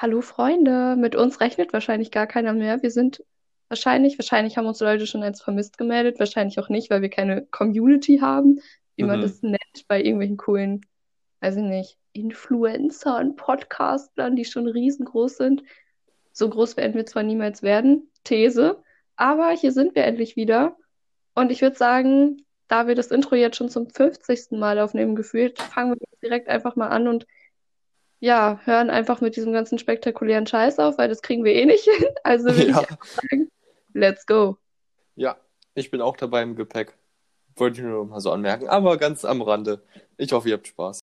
Hallo Freunde, mit uns rechnet wahrscheinlich gar keiner mehr. Wir sind wahrscheinlich, wahrscheinlich haben uns Leute schon als vermisst gemeldet, wahrscheinlich auch nicht, weil wir keine Community haben, wie man Mhm. das nennt bei irgendwelchen coolen, weiß ich nicht, Influencern, Podcastlern, die schon riesengroß sind. So groß werden wir zwar niemals werden, These, aber hier sind wir endlich wieder. Und ich würde sagen, da wir das Intro jetzt schon zum 50. Mal aufnehmen gefühlt, fangen wir direkt einfach mal an und ja, hören einfach mit diesem ganzen spektakulären Scheiß auf, weil das kriegen wir eh nicht hin. Also würde ich Ja, sagen, let's go. ja, ich bin auch dabei im Gepäck. Wollte ich nur mal so anmerken, aber ganz am Rande. Ich hoffe, ihr habt Spaß.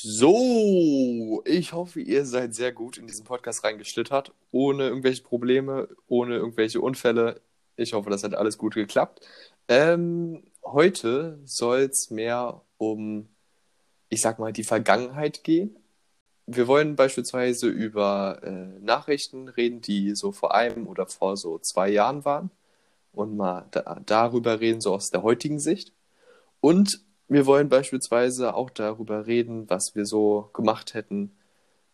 So, ich hoffe, ihr seid sehr gut in diesen Podcast reingeschlittert, ohne irgendwelche Probleme, ohne irgendwelche Unfälle. Ich hoffe, das hat alles gut geklappt. Ähm, heute soll es mehr um, ich sag mal, die Vergangenheit gehen. Wir wollen beispielsweise über äh, Nachrichten reden, die so vor einem oder vor so zwei Jahren waren und mal da, darüber reden, so aus der heutigen Sicht. Und wir wollen beispielsweise auch darüber reden, was wir so gemacht hätten,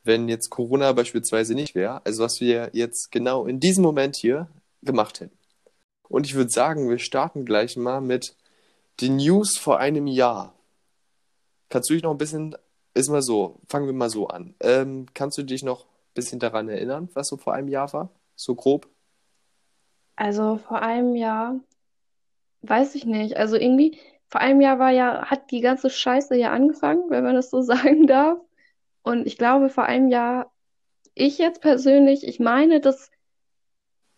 wenn jetzt Corona beispielsweise nicht wäre. Also was wir jetzt genau in diesem Moment hier gemacht hätten. Und ich würde sagen, wir starten gleich mal mit den News vor einem Jahr. Kannst du dich noch ein bisschen, ist mal so, fangen wir mal so an. Ähm, kannst du dich noch ein bisschen daran erinnern, was so vor einem Jahr war? So grob? Also vor einem Jahr, weiß ich nicht. Also irgendwie, vor einem Jahr war ja, hat die ganze Scheiße ja angefangen, wenn man das so sagen darf. Und ich glaube, vor einem Jahr, ich jetzt persönlich, ich meine, das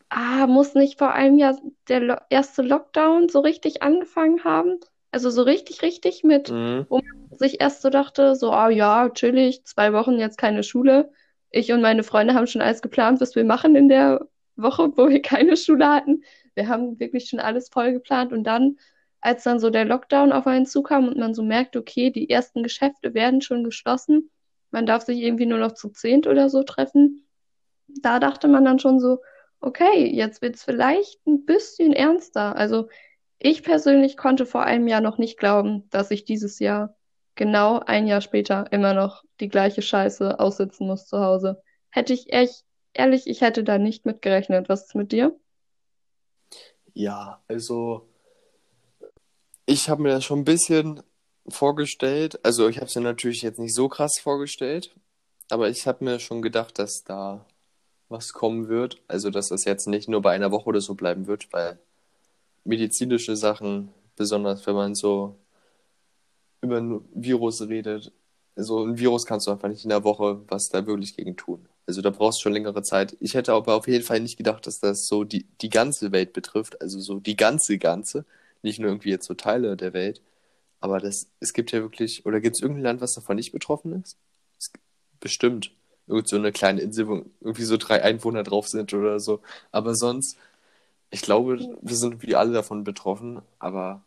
ah, muss nicht vor einem Jahr der Lo erste Lockdown so richtig angefangen haben. Also so richtig, richtig mit, Mhm. wo man sich erst so dachte, so, ah ja, chillig, zwei Wochen jetzt keine Schule. Ich und meine Freunde haben schon alles geplant, was wir machen in der Woche, wo wir keine Schule hatten. Wir haben wirklich schon alles voll geplant. Und dann, als dann so der Lockdown auf einen zukam und man so merkt, okay, die ersten Geschäfte werden schon geschlossen, man darf sich irgendwie nur noch zu zehnt oder so treffen, da dachte man dann schon so, okay, jetzt wird's vielleicht ein bisschen ernster. Also ich persönlich konnte vor einem Jahr noch nicht glauben, dass ich dieses Jahr genau ein Jahr später immer noch die gleiche Scheiße aussitzen muss zu Hause. Hätte ich echt, ehrlich, ich hätte da nicht mit gerechnet. Was ist mit dir? Ja, also ich habe mir das schon ein bisschen vorgestellt. Also ich habe es mir natürlich jetzt nicht so krass vorgestellt, aber ich habe mir schon gedacht, dass da was kommen wird. Also dass das jetzt nicht nur bei einer Woche oder so bleiben wird, weil medizinische Sachen, besonders wenn man so über ein Virus redet, so ein Virus kannst du einfach nicht in der Woche was da wirklich gegen tun. Also da brauchst du schon längere Zeit. Ich hätte aber auf jeden Fall nicht gedacht, dass das so die, die ganze Welt betrifft, also so die ganze, ganze, nicht nur irgendwie jetzt so Teile der Welt. Aber das, es gibt ja wirklich, oder gibt es irgendein Land, was davon nicht betroffen ist? Es, bestimmt. Irgend so eine kleine Insel, wo irgendwie so drei Einwohner drauf sind oder so. Aber sonst, ich glaube, wir sind wie alle davon betroffen, aber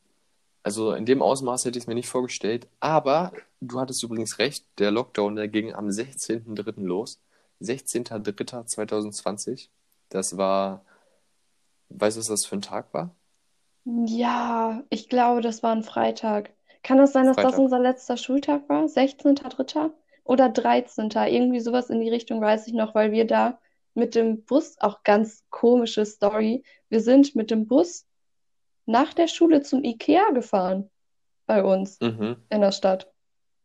also in dem Ausmaß hätte ich es mir nicht vorgestellt. Aber du hattest übrigens recht, der Lockdown, der ging am 16.03. los. 16.03.2020. Das war, weißt du, was das für ein Tag war? Ja, ich glaube, das war ein Freitag. Kann das sein, dass das Freitag. unser letzter Schultag war? 16.3. oder 13. Irgendwie sowas in die Richtung weiß ich noch, weil wir da mit dem Bus, auch ganz komische Story, wir sind mit dem Bus nach der Schule zum IKEA gefahren bei uns Mhm. in der Stadt,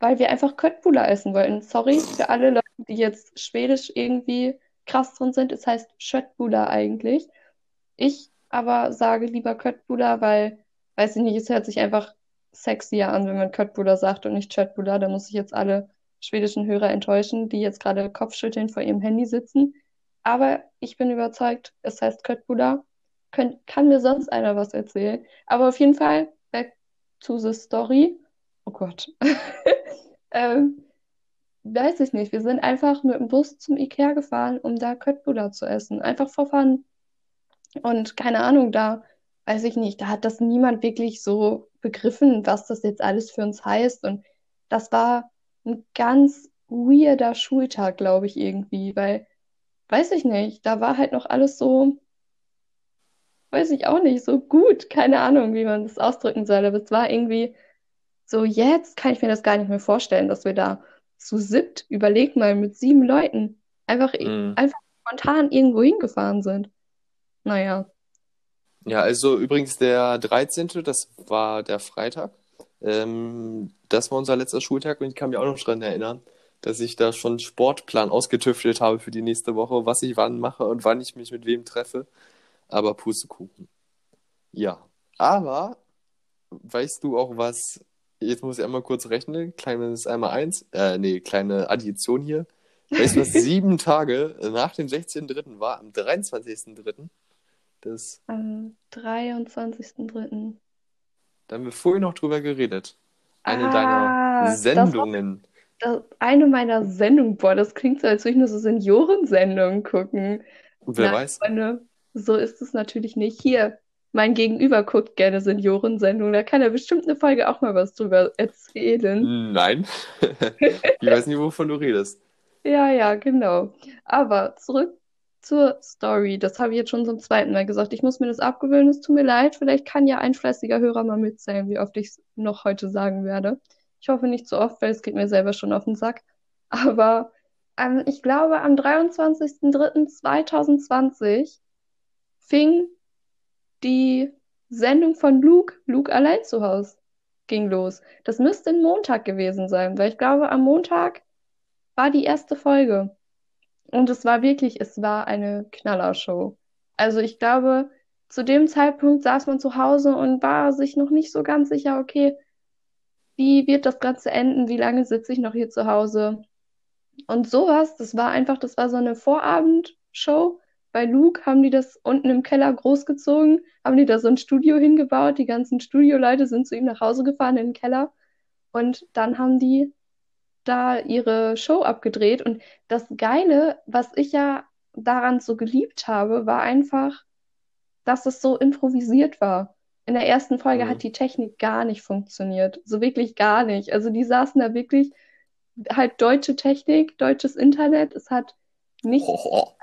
weil wir einfach Köttbullar essen wollten. Sorry für alle Leute, die jetzt Schwedisch irgendwie krass drin sind. Es heißt Köttbullar eigentlich. Ich aber sage lieber Köttbullar, weil, weiß ich nicht, es hört sich einfach sexier an, wenn man Köttbullar sagt und nicht Köttbullar. Da muss ich jetzt alle schwedischen Hörer enttäuschen, die jetzt gerade Kopfschütteln vor ihrem Handy sitzen. Aber ich bin überzeugt, es heißt Köttbullar. Könnt, kann mir sonst einer was erzählen? Aber auf jeden Fall, back to the story. Oh Gott. Ähm, weiß ich nicht. Wir sind einfach mit dem Bus zum Ikea gefahren, um da Köttbullar zu essen. Einfach for fun. Und keine Ahnung, da weiß ich nicht, da hat das niemand wirklich so begriffen, was das jetzt alles für uns heißt. Und das war ein ganz weirder Schultag, glaube ich, irgendwie, weil, weiß ich nicht, da war halt noch alles so, weiß ich auch nicht, so gut, keine Ahnung, wie man das ausdrücken soll, aber es war irgendwie so, jetzt kann ich mir das gar nicht mehr vorstellen, dass wir da zu siebt, überleg mal, mit sieben Leuten einfach, Mhm. einfach spontan irgendwo hingefahren sind. Naja. Ja, also übrigens der 13., das war der Freitag. Ähm, das war unser letzter Schultag und ich kann mich auch noch daran erinnern, dass ich da schon einen Sportplan ausgetüftelt habe für die nächste Woche, was ich wann mache und wann ich mich mit wem treffe. Aber Pustekuchen. Ja. Aber weißt du auch was? Jetzt muss ich einmal kurz rechnen. Kleines einmal eins. Äh, nee, kleine Addition hier. Weißt du, was sieben Tage nach dem 16.3. war? Am 23.3. Das, Am 23.03. da haben wir vorhin noch drüber geredet. Eine Ah, deiner das Sendungen. das, eine meiner Sendungen. Boah, das klingt so, als würde ich nur so Seniorensendungen gucken. Wer Nein, weiß? Freunde, so ist es natürlich nicht. Hier, mein Gegenüber guckt gerne Seniorensendungen. Da kann er bestimmt eine Folge auch mal was drüber erzählen. Nein. Ich weiß nicht, wovon du redest. Ja, ja, genau. Aber zurück zur Story. Das habe ich jetzt schon zum zweiten Mal gesagt. Ich muss mir das abgewöhnen. Es tut mir leid. Vielleicht kann ja ein fleißiger Hörer mal mitzählen, wie oft ich es noch heute sagen werde. Ich hoffe nicht so oft, weil es geht mir selber schon auf den Sack. Aber ähm, ich glaube, am 23.03.2020 fing die Sendung von Luke, Luke allein zu Hause, ging los. Das müsste ein Montag gewesen sein, weil ich glaube, am Montag war die erste Folge. Und es war wirklich, es war eine Knallershow. Also ich glaube, zu dem Zeitpunkt saß man zu Hause und war sich noch nicht so ganz sicher, okay, wie wird das Ganze enden? Wie lange sitze ich noch hier zu Hause? Und sowas, das war einfach, das war so eine Vorabendshow. Bei Luke haben die das unten im Keller großgezogen, haben die da so ein Studio hingebaut. Die ganzen Studioleute sind zu ihm nach Hause gefahren in den Keller. Und dann haben die da ihre Show abgedreht. Und das Geile, was ich ja daran so geliebt habe, war einfach, dass es so improvisiert war. In der ersten Folge Mhm. hat die Technik gar nicht funktioniert. So wirklich gar nicht. Also die saßen da wirklich halt deutsche Technik, deutsches Internet. Es hat nicht Oh,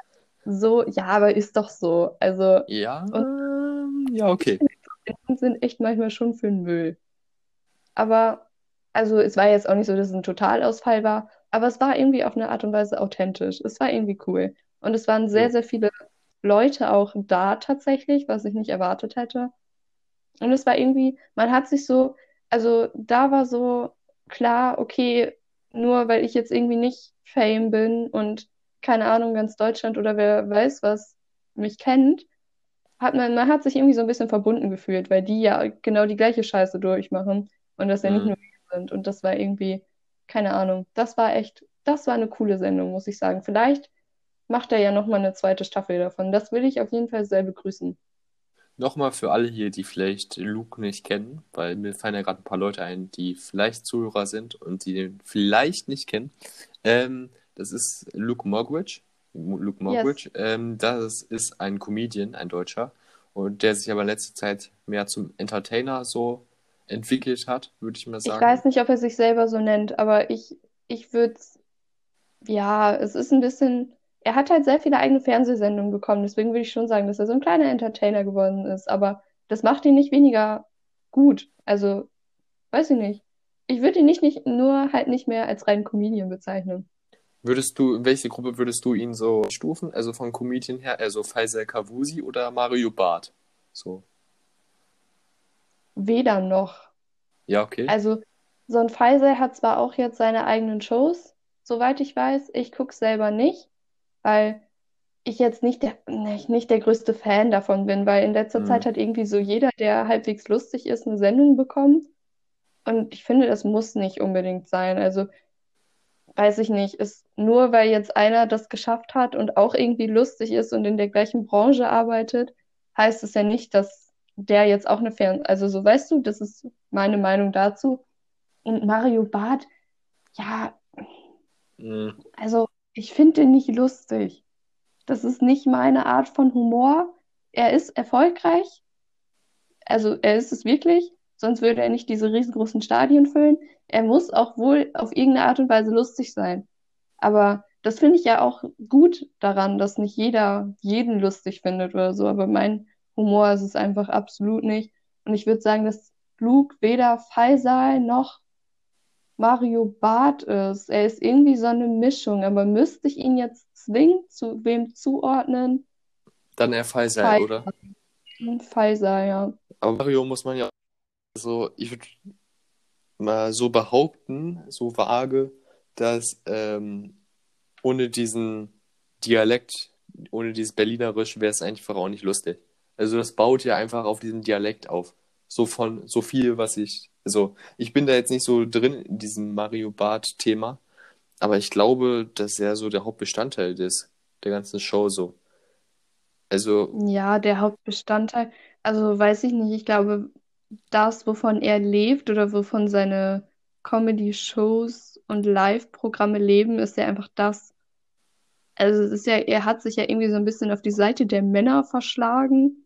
so, ja, aber ist doch so. Also, ja, und ja, okay. die sind echt manchmal schon für den Müll. Aber, also, es war jetzt auch nicht so, dass es ein Totalausfall war, aber es war irgendwie auf eine Art und Weise authentisch. Es war irgendwie cool. Und es waren sehr, sehr viele Leute auch da tatsächlich, was ich nicht erwartet hätte. Und es war irgendwie, man hat sich so, also da war so klar, okay, nur weil ich jetzt irgendwie nicht Fame bin und keine Ahnung, ganz Deutschland oder wer weiß was mich kennt, hat man, man hat sich irgendwie so ein bisschen verbunden gefühlt, weil die ja genau die gleiche Scheiße durchmachen und das ja nicht Mhm. nur sind. Und das war irgendwie, keine Ahnung, das war echt, das war eine coole Sendung, muss ich sagen. Vielleicht macht er ja nochmal eine zweite Staffel davon. Das will ich auf jeden Fall sehr begrüßen. Nochmal für alle hier, die vielleicht Luke nicht kennen, weil mir fallen ja gerade ein paar Leute ein, die vielleicht Zuhörer sind und die den vielleicht nicht kennen. Ähm, das ist Luke Mockridge. Luke Yes. Mockridge. Ähm, das ist ein Comedian, ein Deutscher, und der sich aber in letzter Zeit mehr zum Entertainer so entwickelt hat, würde ich mal Ich sagen. weiß nicht, ob er sich selber so nennt, aber ich, ich würde ja, es ist ein bisschen, er hat halt sehr viele eigene Fernsehsendungen bekommen, deswegen würde ich schon sagen, dass er so ein kleiner Entertainer geworden ist, aber das macht ihn nicht weniger gut. Also, weiß ich nicht. Ich würde ihn nicht, nicht nur halt nicht mehr als reinen Comedian bezeichnen. Würdest du, in welche Gruppe würdest du ihn so stufen? Also von Comedian her, also Faisal Kavusi oder Mario Barth? So. Weder noch. Ja, okay. Also, so ein Faisal hat zwar auch jetzt seine eigenen Shows, soweit ich weiß. Ich gucke selber nicht, weil ich jetzt nicht der, nicht, der größte Fan davon bin, weil in letzter Hm. Zeit hat irgendwie so jeder, der halbwegs lustig ist, eine Sendung bekommen. Und ich finde, das muss nicht unbedingt sein. Also, weiß ich nicht, ist nur weil jetzt einer das geschafft hat und auch irgendwie lustig ist und in der gleichen Branche arbeitet, heißt es ja nicht, dass der jetzt auch eine Fern... Also, so weißt du, das ist meine Meinung dazu. Und Mario Barth, ja, Hm. also ich finde den nicht lustig. Das ist nicht meine Art von Humor. Er ist erfolgreich, also er ist es wirklich, sonst würde er nicht diese riesengroßen Stadien füllen. Er muss auch wohl auf irgendeine Art und Weise lustig sein. Aber das finde ich ja auch gut daran, dass nicht jeder jeden lustig findet oder so. Aber mein Humor ist es einfach absolut nicht. Und ich würde sagen, dass Luke weder Faisal noch Mario Barth ist. Er ist irgendwie so eine Mischung, aber müsste ich ihn jetzt zwingend zu wem zuordnen? Dann eher Faisal, Faisal. oder? Faisal, ja. Aber Mario muss man ja so, ich würde mal so behaupten, so vage, dass ähm, ohne diesen Dialekt, ohne dieses Berlinerisch, wäre es einfach auch nicht lustig. Also das baut ja einfach auf diesen Dialekt auf. So von, so viel, was ich, also ich bin da jetzt nicht so drin in diesem Mario Barth-Thema, aber ich glaube, dass er so der Hauptbestandteil ist, der ganzen Show so. Also, Ja, der Hauptbestandteil. Also weiß ich nicht. Ich glaube, das, wovon er lebt oder wovon seine Comedy-Shows und Live-Programme leben, ist ja einfach das. Also es ist ja, er hat sich ja irgendwie so ein bisschen auf die Seite der Männer verschlagen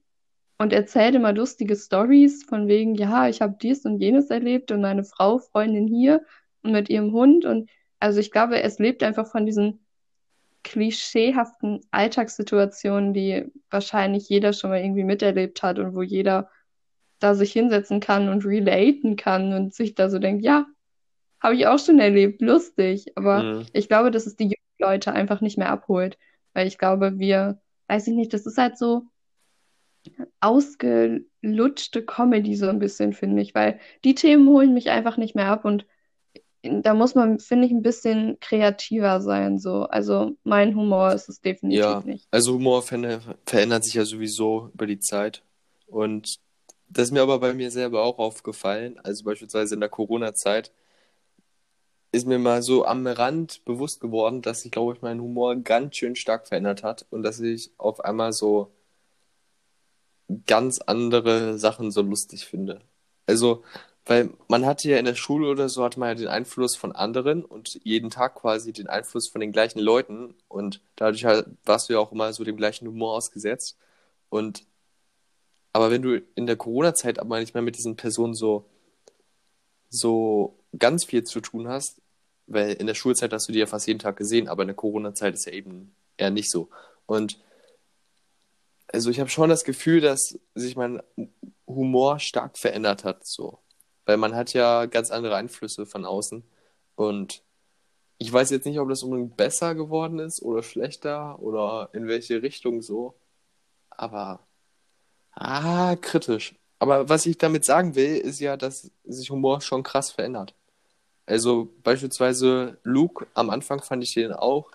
und erzählt immer lustige Stories von wegen, ja, ich habe dies und jenes erlebt und meine Frau, Freundin hier und mit ihrem Hund. Und also ich glaube, es lebt einfach von diesen klischeehaften Alltagssituationen, die wahrscheinlich jeder schon mal irgendwie miterlebt hat und wo jeder da sich hinsetzen kann und relaten kann und sich da so denkt, ja, habe ich auch schon erlebt, lustig. Aber mh, ich glaube, dass es die jungen Leute einfach nicht mehr abholt, weil ich glaube, wir, weiß ich nicht, das ist halt so ausgelutschte Comedy so ein bisschen, finde ich, weil die Themen holen mich einfach nicht mehr ab und da muss man, finde ich, ein bisschen kreativer sein, so. Also mein Humor ist es definitiv ja, nicht. also Humor ver verändert sich ja sowieso über die Zeit. Und das ist mir aber bei mir selber auch aufgefallen. Also beispielsweise in der Corona-Zeit ist mir mal so am Rand bewusst geworden, dass sich, glaube ich, mein Humor ganz schön stark verändert hat und dass ich auf einmal so ganz andere Sachen so lustig finde. Also, weil man hatte ja in der Schule oder so, hatte man ja den Einfluss von anderen und jeden Tag quasi den Einfluss von den gleichen Leuten und dadurch halt warst du ja auch immer so dem gleichen Humor ausgesetzt. Und aber wenn du in der Corona-Zeit aber nicht mehr mit diesen Personen so, so ganz viel zu tun hast, weil in der Schulzeit hast du die ja fast jeden Tag gesehen, aber in der Corona-Zeit ist ja eben eher nicht so. Und also ich habe schon das Gefühl, dass sich mein Humor stark verändert hat, so. Weil man hat ja ganz andere Einflüsse von außen. Und ich weiß jetzt nicht, ob das unbedingt besser geworden ist oder schlechter oder in welche Richtung so. Aber, ah, kritisch. Aber was ich damit sagen will, ist ja, dass sich Humor schon krass verändert. Also beispielsweise Luke, am Anfang fand ich den auch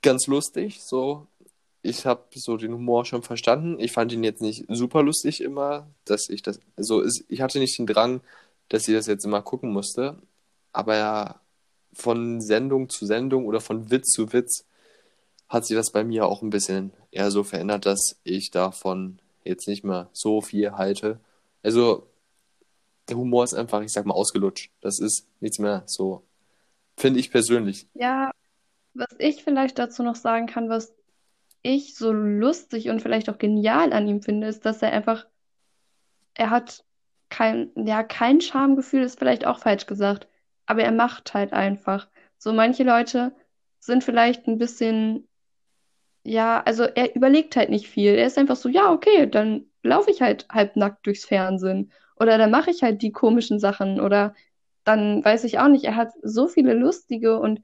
ganz lustig, so ich habe so den Humor schon verstanden. Ich fand ihn jetzt nicht super lustig immer, dass ich das, also es, ich hatte nicht den Drang, dass ich das jetzt immer gucken musste. Aber ja, von Sendung zu Sendung oder von Witz zu Witz hat sich das bei mir auch ein bisschen eher so verändert, dass ich davon jetzt nicht mehr so viel halte. Also der Humor ist einfach, ich sag mal, ausgelutscht. Das ist nichts mehr so, finde ich persönlich. Ja, was ich vielleicht dazu noch sagen kann, was ich so lustig und vielleicht auch genial an ihm finde, ist, dass er einfach, er hat kein, ja, kein Schamgefühl, ist vielleicht auch falsch gesagt, aber er macht halt einfach. So manche Leute sind vielleicht ein bisschen, ja, also er überlegt halt nicht viel. Er ist einfach so, ja, okay, dann laufe ich halt halbnackt durchs Fernsehen oder dann mache ich halt die komischen Sachen oder dann weiß ich auch nicht, er hat so viele lustige und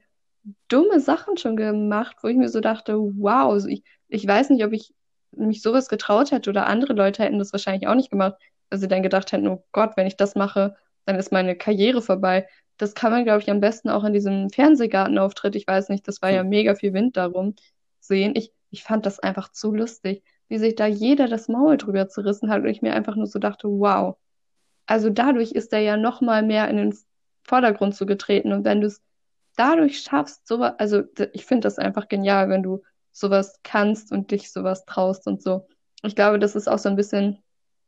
dumme Sachen schon gemacht, wo ich mir so dachte, wow, so ich, ich weiß nicht, ob ich mich sowas getraut hätte oder andere Leute hätten das wahrscheinlich auch nicht gemacht, weil sie dann gedacht hätten, oh Gott, wenn ich das mache, dann ist meine Karriere vorbei. Das kann man, glaube ich, am besten auch in diesem Fernsehgartenauftritt, ich weiß nicht, das war ja Hm. mega viel Wind darum, sehen. Ich, ich fand das einfach zu lustig, wie sich da jeder das Maul drüber zerrissen hat und ich mir einfach nur so dachte, wow. Also dadurch ist er ja noch mal mehr in den Vordergrund zu getreten und wenn du es dadurch schaffst, sowas, also ich finde das einfach genial, wenn du sowas kannst und dich sowas traust und so. Ich glaube, das ist auch so ein bisschen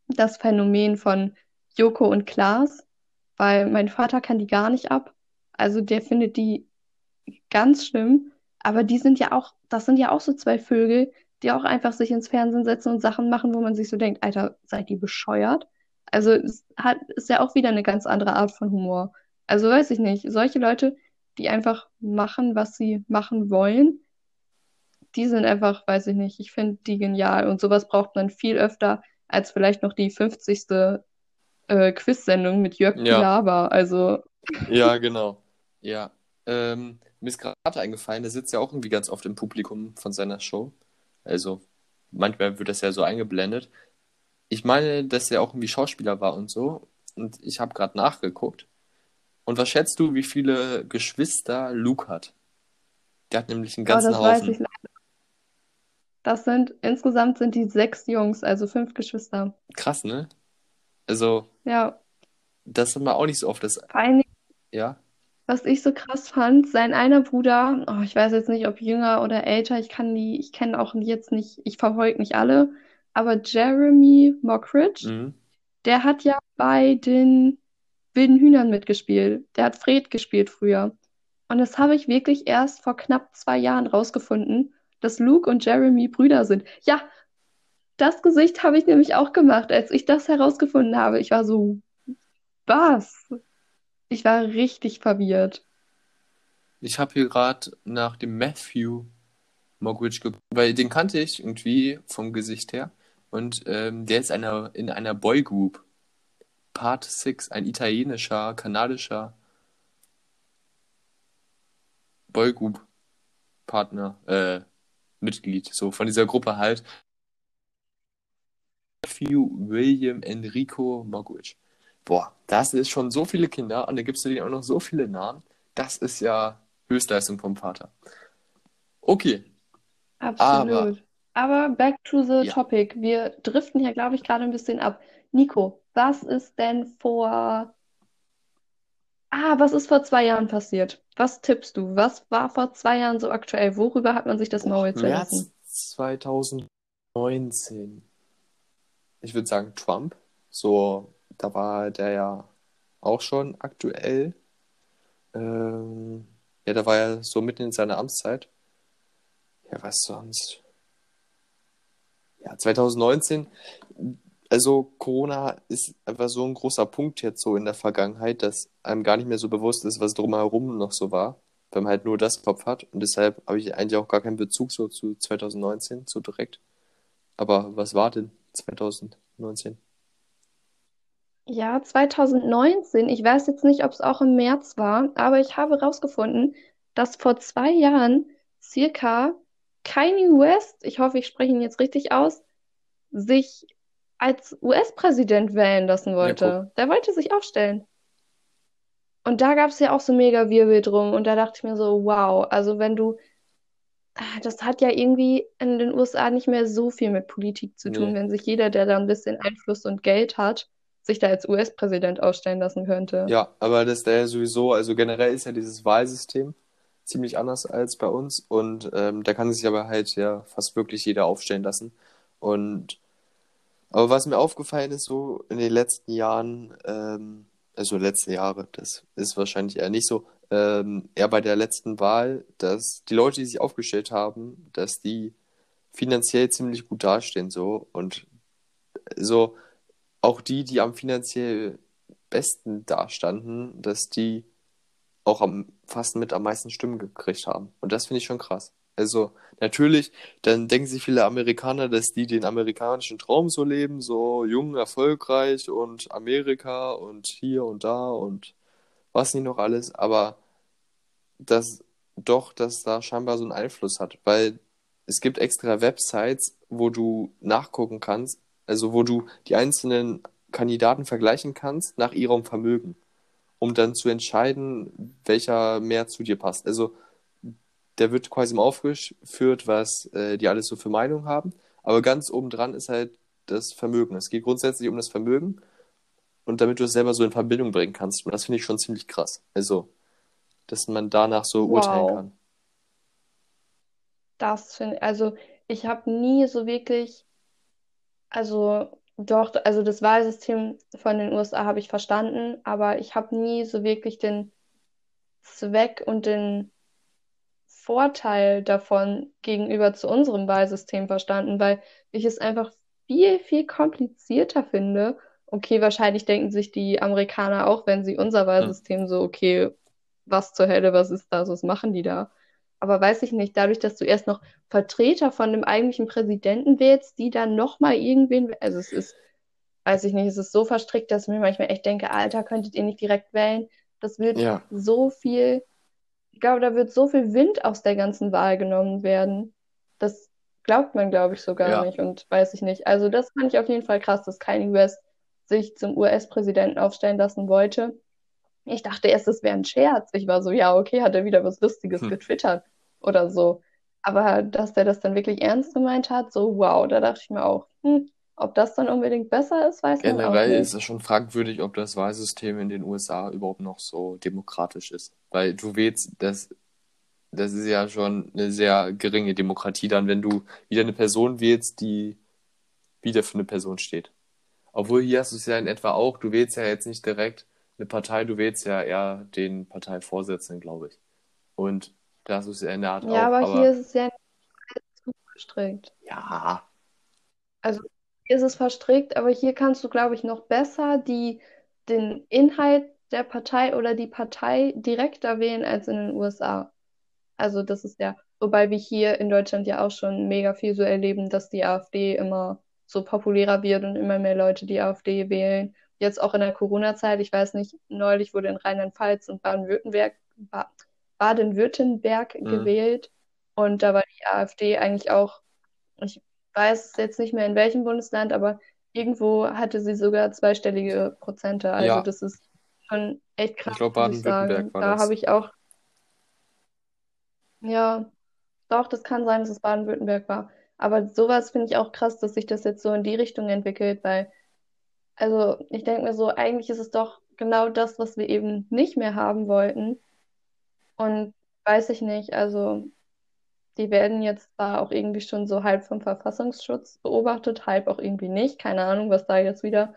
das Phänomen von Joko und Klaas, weil mein Vater kann die gar nicht ab. Also der findet die ganz schlimm, aber die sind ja auch, das sind ja auch so zwei Vögel, die auch einfach sich ins Fernsehen setzen und Sachen machen, wo man sich so denkt, Alter, seid ihr bescheuert? Also es hat, ist ja auch wieder eine ganz andere Art von Humor. Also weiß ich nicht, solche Leute, die einfach machen, was sie machen wollen. Die sind einfach, weiß ich nicht, ich finde die genial. Und sowas braucht man viel öfter als vielleicht noch die 50. Äh, Quiz-Sendung mit Jörg Ja. Pilawa. Also, Ja, genau. Ja. Ähm, mir ist gerade eingefallen, der sitzt ja auch irgendwie ganz oft im Publikum von seiner Show. Also, manchmal wird das ja so eingeblendet. Ich meine, dass er auch irgendwie Schauspieler war und so. Und ich habe gerade nachgeguckt. Und was schätzt du, wie viele Geschwister Luke hat? Der hat nämlich einen oh, ganzen das weiß Haufen. ich leider. Das sind, insgesamt sind die sechs Jungs, also fünf Geschwister. Krass, ne? Also, Ja, das haben wir auch nicht so oft. Das, vor allen Dingen, ja, was ich so krass fand, sein einer Bruder, oh, ich weiß jetzt nicht, ob jünger oder älter, ich kann die, ich kenne auch jetzt nicht, ich verfolge nicht alle, aber Jeremy Mockridge, mhm. der hat ja bei den Wilden Hühnern mitgespielt. Der hat Fred gespielt früher. Und das habe ich wirklich erst vor knapp zwei Jahren rausgefunden, dass Luke und Jeremy Brüder sind. Ja, das Gesicht habe ich nämlich auch gemacht, als ich das herausgefunden habe. Ich war so, was? Ich war richtig verwirrt. Ich habe hier gerade nach dem Matthew Mockridge geguckt, weil den kannte ich irgendwie vom Gesicht her. Und ähm, der ist einer, in einer Boygroup. Part 6, ein italienischer, kanadischer Boygroup-Partner, äh, Mitglied, so von dieser Gruppe halt. Matthew William Enrico Mockridge. Boah, das ist schon so viele Kinder und da gibst du denen auch noch so viele Namen. Das ist ja Höchstleistung vom Vater. Okay, Absolut. Aber back to the Ja. topic. Wir driften hier, glaube ich, gerade ein bisschen ab. Nico, was ist denn vor... Ah, was ist vor zwei Jahren passiert? Was tippst du? Was war vor zwei Jahren so aktuell? Worüber hat man sich das Maul zerrissen? März 2019. Ich würde sagen Trump. So, da war der ja auch schon aktuell. Ähm, ja, da war er so mitten in seiner Amtszeit. Ja, was sonst? Ja, 2019. Also Corona ist einfach so ein großer Punkt jetzt so in der Vergangenheit, dass einem gar nicht mehr so bewusst ist, was drumherum noch so war, weil man halt nur das Kopf hat. Und deshalb habe ich eigentlich auch gar keinen Bezug so zu 2019, so direkt. Aber was war denn 2019? Ja, 2019, ich weiß jetzt nicht, ob es auch im März war, aber ich habe herausgefunden, dass vor zwei Jahren circa Kanye West, ich hoffe, ich spreche ihn jetzt richtig aus, sich als US-Präsident wählen lassen Ja, wollte. Der wollte sich aufstellen. Und da gab es ja auch so mega Wirbel drum. Und da dachte ich mir so, wow, also wenn du, ah, das hat ja irgendwie in den USA nicht mehr so viel mit Politik zu tun, Nee. wenn sich jeder, der da ein bisschen Einfluss und Geld hat, sich da als US-Präsident aufstellen lassen könnte. Ja, aber das ist ja sowieso, also generell ist ja dieses Wahlsystem ziemlich anders als bei uns und ähm, da kann sich aber halt ja fast wirklich jeder aufstellen lassen. Und aber was mir aufgefallen ist, so in den letzten Jahren, ähm, also letzten Jahre, das ist wahrscheinlich eher nicht so, ähm, eher bei der letzten Wahl, dass die Leute, die sich aufgestellt haben, dass die finanziell ziemlich gut dastehen, so und so auch die, die am finanziell besten dastanden, dass die auch am, fast mit am meisten Stimmen gekriegt haben. Und das finde ich schon krass. Also natürlich, dann denken sich viele Amerikaner, dass die den amerikanischen Traum so leben, so jung, erfolgreich und Amerika und hier und da und was nicht noch alles, aber dass doch, dass da scheinbar so einen Einfluss hat, weil es gibt extra Websites, wo du nachgucken kannst, also wo du die einzelnen Kandidaten vergleichen kannst nach ihrem Vermögen, um dann zu entscheiden, welcher mehr zu dir passt. Also der wird quasi mal aufgeführt, was äh, die alles so für Meinung haben, aber ganz oben dran ist halt das Vermögen. Es geht grundsätzlich um das Vermögen und damit du es selber so in Verbindung bringen kannst. Und das finde ich schon ziemlich krass. Also, dass man danach so urteilen Wow. kann. Das finde also ich habe nie so wirklich, also doch, also das Wahlsystem von den USA habe ich verstanden, aber ich habe nie so wirklich den Zweck und den Vorteil davon gegenüber zu unserem Wahlsystem verstanden, weil ich es einfach viel, viel komplizierter finde. Okay, wahrscheinlich denken sich die Amerikaner auch, wenn sie unser Wahlsystem so, okay, was zur Hölle, was ist das, was machen die da? Aber weiß ich nicht, dadurch, dass du erst noch Vertreter von dem eigentlichen Präsidenten wählst, die dann nochmal irgendwen, also es ist, weiß ich nicht, es ist so verstrickt, dass ich mir manchmal echt denke, Alter, könntet ihr nicht direkt wählen? Das wird Ja. so viel, glaube, da wird so viel Wind aus der ganzen Wahl genommen werden. Das glaubt man, glaube ich, so gar Ja. nicht und weiß ich nicht. Also das fand ich auf jeden Fall krass, dass Kanye West sich zum US-Präsidenten aufstellen lassen wollte. Ich dachte erst, es wäre ein Scherz. Ich war so, ja, okay, hat er wieder was Lustiges Hm. getwittert oder so. Aber dass der das dann wirklich ernst gemeint hat, so wow, da dachte ich mir auch, hm, ob das dann unbedingt besser ist, weiß man auch Generell nicht. ist es schon fragwürdig, ob das Wahlsystem in den USA überhaupt noch so demokratisch ist. Weil du wählst, das, das ist ja schon eine sehr geringe Demokratie dann, wenn du wieder eine Person wählst, die wieder für eine Person steht. Obwohl hier hast du es ja in etwa auch, du wählst ja jetzt nicht direkt eine Partei, du wählst ja eher den Parteivorsitzenden, glaube ich. Und da hast du es ja in der Art Ja, auch, aber aber hier ist es ja nicht zu verstrickt. ja, Also hier ist es verstrickt, aber hier kannst du, glaube ich, noch besser die, den Inhalt der Partei oder die Partei direkter wählen als in den USA. Also das ist ja, wobei wir hier in Deutschland ja auch schon mega viel so erleben, dass die AfD immer so populärer wird und immer mehr Leute die AfD wählen. Jetzt auch in der Corona-Zeit, ich weiß nicht, neulich wurde in Rheinland-Pfalz und Baden-Württemberg, ba Baden-Württemberg mhm. gewählt und da war die AfD eigentlich auch, ich weiß jetzt nicht mehr in welchem Bundesland, aber irgendwo hatte sie sogar zweistellige Prozente. Also Ja, das ist schon echt krass, glaube, ich sagen. Baden-Württemberg war Da das. habe ich auch, ja, doch, das kann sein, dass es Baden-Württemberg war. Aber sowas finde ich auch krass, dass sich das jetzt so in die Richtung entwickelt, weil, also ich denke mir so, eigentlich ist es doch genau das, was wir eben nicht mehr haben wollten. Und weiß ich nicht, also die werden jetzt zwar auch irgendwie schon so halb vom Verfassungsschutz beobachtet, halb auch irgendwie nicht. Keine Ahnung, was da jetzt wieder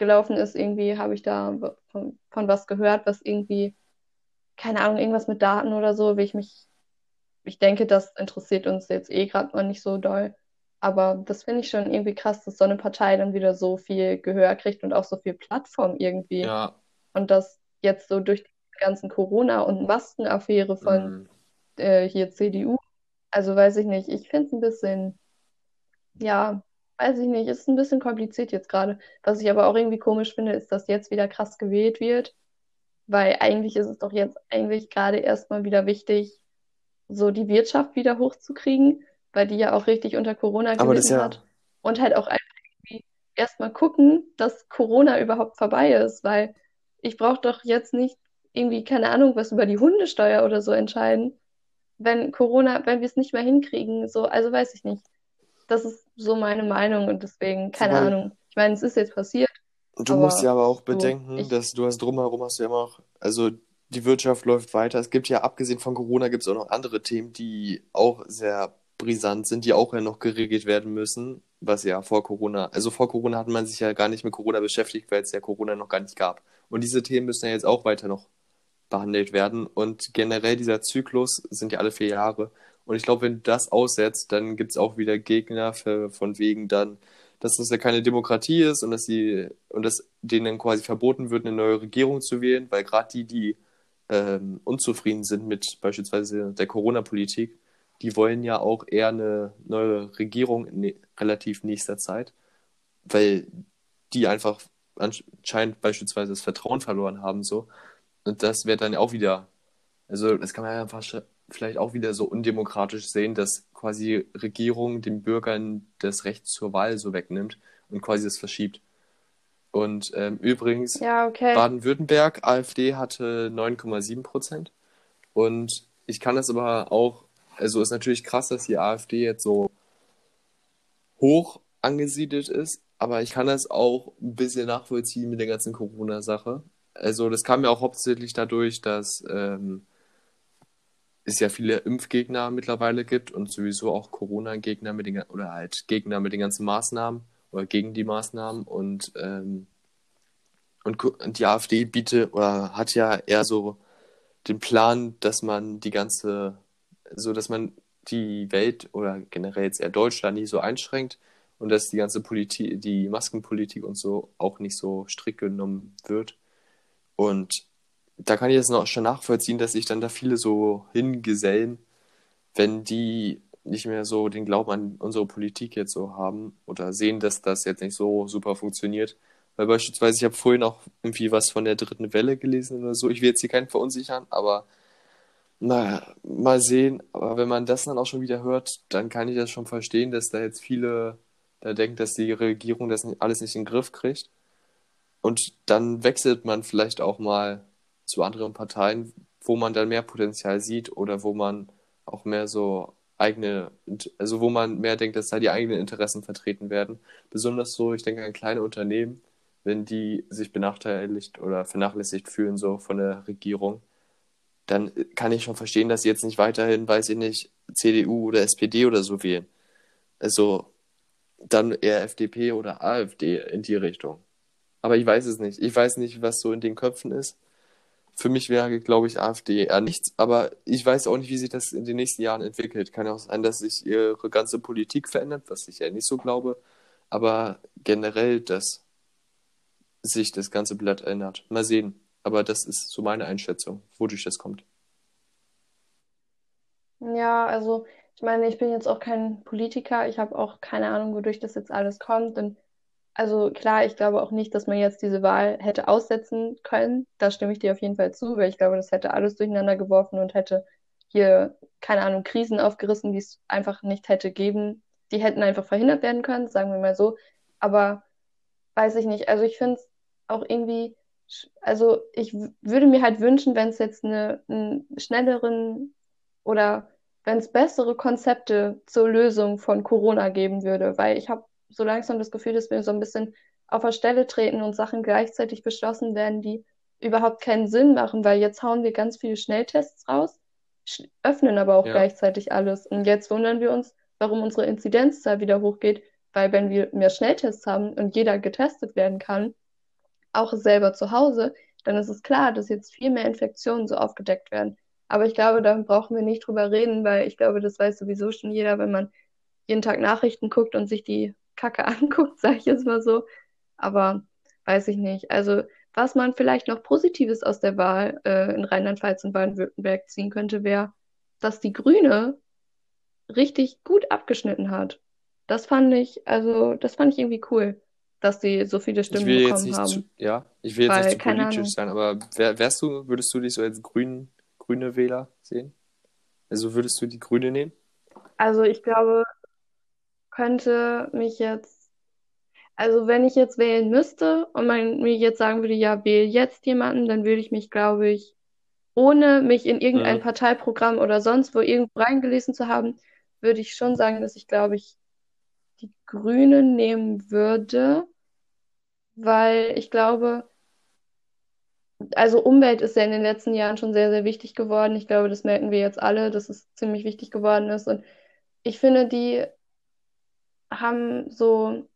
gelaufen ist. Irgendwie habe ich da von, von was gehört, was irgendwie, keine Ahnung, irgendwas mit Daten oder so, wie ich mich, ich denke, das interessiert uns jetzt eh gerade mal nicht so doll. Aber das finde ich schon irgendwie krass, dass so eine Partei dann wieder so viel Gehör kriegt und auch so viel Plattform irgendwie. Ja, Und das jetzt so durch die ganzen Corona- und Maskenaffäre von mhm. äh, hier CDU. Also weiß ich nicht. Ich finde es ein bisschen, ja, weiß ich nicht, ist ein bisschen kompliziert jetzt gerade. Was ich aber auch irgendwie komisch finde, ist, dass jetzt wieder krass gewählt wird, weil eigentlich ist es doch jetzt eigentlich gerade erstmal wieder wichtig, so die Wirtschaft wieder hochzukriegen, weil die ja auch richtig unter Corona gelitten ja, hat. Und halt auch einfach irgendwie erstmal gucken, dass Corona überhaupt vorbei ist, weil ich brauche doch jetzt nicht irgendwie, keine Ahnung, was über die Hundesteuer oder so entscheiden, wenn Corona, wenn wir es nicht mehr hinkriegen, so, also weiß ich nicht. Das ist so meine Meinung und deswegen, keine weil Ahnung. Ich meine, es ist jetzt passiert, du musst ja aber auch bedenken, ich, dass du hast drumherum hast du ja immer noch, also die Wirtschaft läuft weiter. Es gibt ja, abgesehen von Corona, gibt es auch noch andere Themen, die auch sehr brisant sind, die auch ja noch geregelt werden müssen, was ja vor Corona, also vor Corona hat man sich ja gar nicht mit Corona beschäftigt, weil es ja Corona noch gar nicht gab. Und diese Themen müssen ja jetzt auch weiter noch behandelt werden. Und generell dieser Zyklus sind ja alle vier Jahre. Und ich glaube, wenn du das aussetzt, dann gibt es auch wieder Gegner für, von wegen dann, dass das ja keine Demokratie ist und dass sie und dass denen dann quasi verboten wird, eine neue Regierung zu wählen, weil gerade die, die ähm, unzufrieden sind mit beispielsweise der Corona-Politik, die wollen ja auch eher eine neue Regierung in relativ nächster Zeit, weil die einfach anscheinend beispielsweise das Vertrauen verloren haben so. Und das wird dann auch wieder, also das kann man ja einfach vielleicht auch wieder so undemokratisch sehen, dass quasi Regierung den Bürgern das Recht zur Wahl so wegnimmt und quasi das verschiebt. Und ähm, übrigens, ja, okay. Baden-Württemberg, AfD hatte 9,7 Prozent. Und ich kann das aber auch, also ist natürlich krass, dass die AfD jetzt so hoch angesiedelt ist, aber ich kann das auch ein bisschen nachvollziehen mit der ganzen Corona-Sache. Also das kam ja auch hauptsächlich dadurch, dass ähm, es ja viele Impfgegner mittlerweile gibt und sowieso auch Corona-Gegner mit den oder halt Gegner mit den ganzen Maßnahmen oder gegen die Maßnahmen und ähm, und, die AfD bietet oder hat ja eher so den Plan, dass man die ganze, so dass man die Welt oder generell jetzt eher Deutschland nicht so einschränkt und dass die ganze Politik, die Maskenpolitik und so auch nicht so strikt genommen wird. Und da kann ich jetzt noch schon nachvollziehen, dass sich dann da viele so hingesellen, wenn die nicht mehr so den Glauben an unsere Politik jetzt so haben oder sehen, dass das jetzt nicht so super funktioniert. Weil beispielsweise, ich habe vorhin auch irgendwie was von der dritten Welle gelesen oder so. Ich will jetzt hier keinen verunsichern, aber naja, mal sehen. Aber wenn man das dann auch schon wieder hört, dann kann ich das schon verstehen, dass da jetzt viele da denken, dass die Regierung das nicht, alles nicht in den Griff kriegt. Und dann wechselt man vielleicht auch mal zu anderen Parteien, wo man dann mehr Potenzial sieht oder wo man auch mehr so eigene, also wo man mehr denkt, dass da die eigenen Interessen vertreten werden. Besonders so, ich denke an kleine Unternehmen, wenn die sich benachteiligt oder vernachlässigt fühlen so von der Regierung, dann kann ich schon verstehen, dass sie jetzt nicht weiterhin, weiß ich nicht, CDU oder SPD oder so wählen. Also dann eher FDP oder AfD in die Richtung. Aber ich weiß es nicht. Ich weiß nicht, was so in den Köpfen ist. Für mich wäre, glaube ich, AfD eher nichts, aber ich weiß auch nicht, wie sich das in den nächsten Jahren entwickelt. Kann ja auch sein, dass sich ihre ganze Politik verändert, was ich ja nicht so glaube, aber generell, dass sich das ganze Blatt ändert. Mal sehen. Aber das ist so meine Einschätzung, wodurch das kommt. Ja, also ich meine, ich bin jetzt auch kein Politiker. Ich habe auch keine Ahnung, wodurch das jetzt alles kommt. Und also klar, ich glaube auch nicht, dass man jetzt diese Wahl hätte aussetzen können. Da stimme ich dir auf jeden Fall zu, weil ich glaube, das hätte alles durcheinander geworfen und hätte hier, keine Ahnung, Krisen aufgerissen, die es einfach nicht hätte geben. Die hätten einfach verhindert werden können, sagen wir mal so. Aber weiß ich nicht. Also ich finde es auch irgendwie, also ich würde mir halt wünschen, wenn es jetzt eine, einen schnelleren oder wenn es bessere Konzepte zur Lösung von Corona geben würde, weil ich habe so langsam das Gefühl, dass wir so ein bisschen auf der Stelle treten und Sachen gleichzeitig beschlossen werden, die überhaupt keinen Sinn machen, weil jetzt hauen wir ganz viele Schnelltests raus, öffnen aber auch ja. gleichzeitig alles. Und jetzt wundern wir uns, warum unsere Inzidenzzahl wieder hochgeht, weil wenn wir mehr Schnelltests haben und jeder getestet werden kann, auch selber zu Hause, dann ist es klar, dass jetzt viel mehr Infektionen so aufgedeckt werden. Aber ich glaube, da brauchen wir nicht drüber reden, weil ich glaube, das weiß sowieso schon jeder, wenn man jeden Tag Nachrichten guckt und sich die Kacke anguckt, sage ich jetzt mal so. Aber weiß ich nicht. Also, was man vielleicht noch Positives aus der Wahl äh, in Rheinland-Pfalz und Baden-Württemberg ziehen könnte, wäre, dass die Grüne richtig gut abgeschnitten hat. Das fand ich, also, das fand ich irgendwie cool, dass die so viele Stimmen ich will bekommen jetzt nicht haben. Zu, ja, ich will jetzt Weil, nicht zu politisch Ahnung. sein, aber wär, wärst du, würdest du dich so als grün, grüne Wähler sehen? Also würdest du die Grüne nehmen? Also, ich glaube, könnte mich jetzt, also wenn ich jetzt wählen müsste und man mir jetzt sagen würde, ja, wähl jetzt jemanden, dann würde ich mich, glaube ich, ohne mich in irgendein Mhm. Parteiprogramm oder sonst wo irgendwo reingelesen zu haben, würde ich schon sagen, dass ich, glaube ich, die Grünen nehmen würde, weil ich glaube, also Umwelt ist ja in den letzten Jahren schon sehr, sehr wichtig geworden. Ich glaube, das merken wir jetzt alle, dass es ziemlich wichtig geworden ist. Und ich finde, die haben so,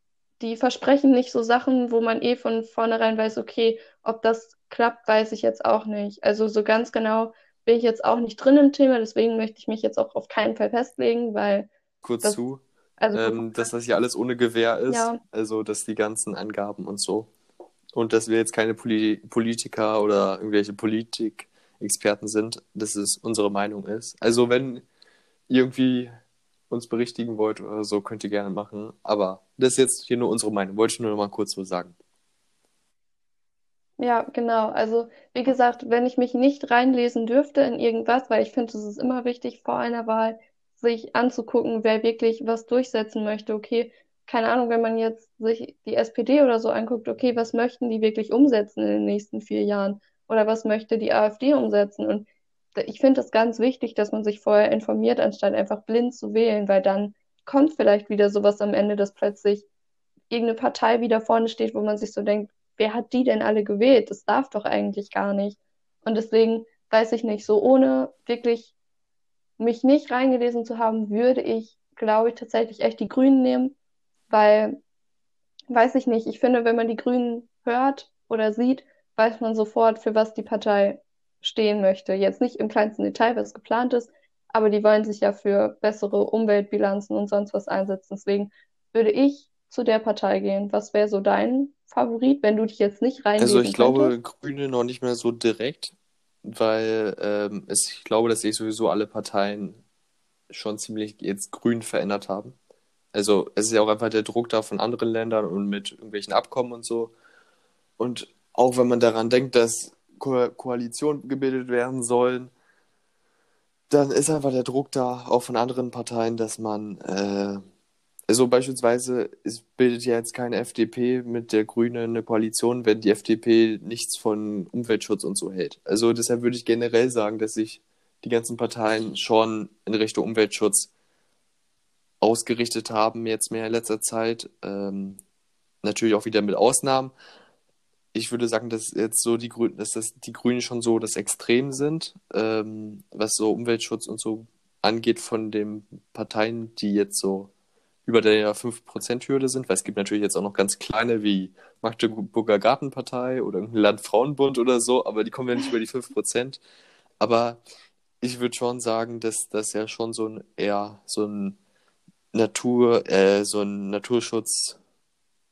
die versprechen nicht so Sachen, wo man eh von vornherein weiß, okay, ob das klappt, weiß ich jetzt auch nicht. Also so ganz genau bin ich jetzt auch nicht drin im Thema, deswegen möchte ich mich jetzt auch auf keinen Fall festlegen, weil Kurz das, zu, also ähm, dass das hier alles ohne Gewähr ist, ja, also dass die ganzen Angaben und so. Und dass wir jetzt keine Poli Politiker oder irgendwelche Politikexperten sind, dass es unsere Meinung ist. Also wenn irgendwie uns berichtigen wollt oder so, könnt ihr gerne machen. Aber das ist jetzt hier nur unsere Meinung. Wollte ich nur noch mal kurz so sagen. ja, genau. Also wie gesagt, wenn ich mich nicht reinlesen dürfte in irgendwas, weil ich finde, es ist immer wichtig vor einer Wahl, sich anzugucken, wer wirklich was durchsetzen möchte. Okay, keine Ahnung, wenn man jetzt sich die SPD oder so anguckt, okay, was möchten die wirklich umsetzen in den nächsten vier Jahren? Oder was möchte die AfD umsetzen? Und ich finde es ganz wichtig, dass man sich vorher informiert, anstatt einfach blind zu wählen, weil dann kommt vielleicht wieder sowas am Ende, dass plötzlich irgendeine Partei wieder vorne steht, wo man sich so denkt, wer hat die denn alle gewählt? Das darf doch eigentlich gar nicht. Und deswegen weiß ich nicht, so ohne wirklich mich nicht reingelesen zu haben, würde ich, glaube ich, tatsächlich echt die Grünen nehmen, weil, weiß ich nicht, ich finde, wenn man die Grünen hört oder sieht, weiß man sofort, für was die Partei stehen möchte. Jetzt nicht im kleinsten Detail, was geplant ist, aber die wollen sich ja für bessere Umweltbilanzen und sonst was einsetzen. Deswegen würde ich zu der Partei gehen. Was wäre so dein Favorit, wenn du dich jetzt nicht Also reinlesen ich glaube, könntest? Grüne noch nicht mehr so direkt. weil ähm, es, ich glaube, dass sich sowieso alle Parteien schon ziemlich jetzt grün verändert haben. Also es ist ja auch einfach der Druck da von anderen Ländern und mit irgendwelchen Abkommen und so. Und auch wenn man daran denkt, dass Ko Koalitionen gebildet werden sollen, dann ist einfach der Druck da, auch von anderen Parteien, dass man, äh, also beispielsweise, es bildet ja jetzt keine FDP mit der Grünen eine Koalition, wenn die FDP nichts von Umweltschutz und so hält. Also deshalb würde ich generell sagen, dass sich die ganzen Parteien schon in Richtung Umweltschutz ausgerichtet haben, jetzt mehr in letzter Zeit. Ähm, natürlich auch wieder mit Ausnahmen. Ich würde sagen, dass jetzt so die Grünen, dass das die Grünen schon so das Extrem sind, ähm, was so Umweltschutz und so angeht von den Parteien, die jetzt so über der 5%-Hürde sind, weil es gibt natürlich jetzt auch noch ganz kleine wie Magdeburger Gartenpartei oder irgendein Landfrauenbund oder so, aber die kommen ja nicht über die 5%. Aber ich würde schon sagen, dass das ja schon so ein eher so ein Natur, äh, so ein Naturschutz,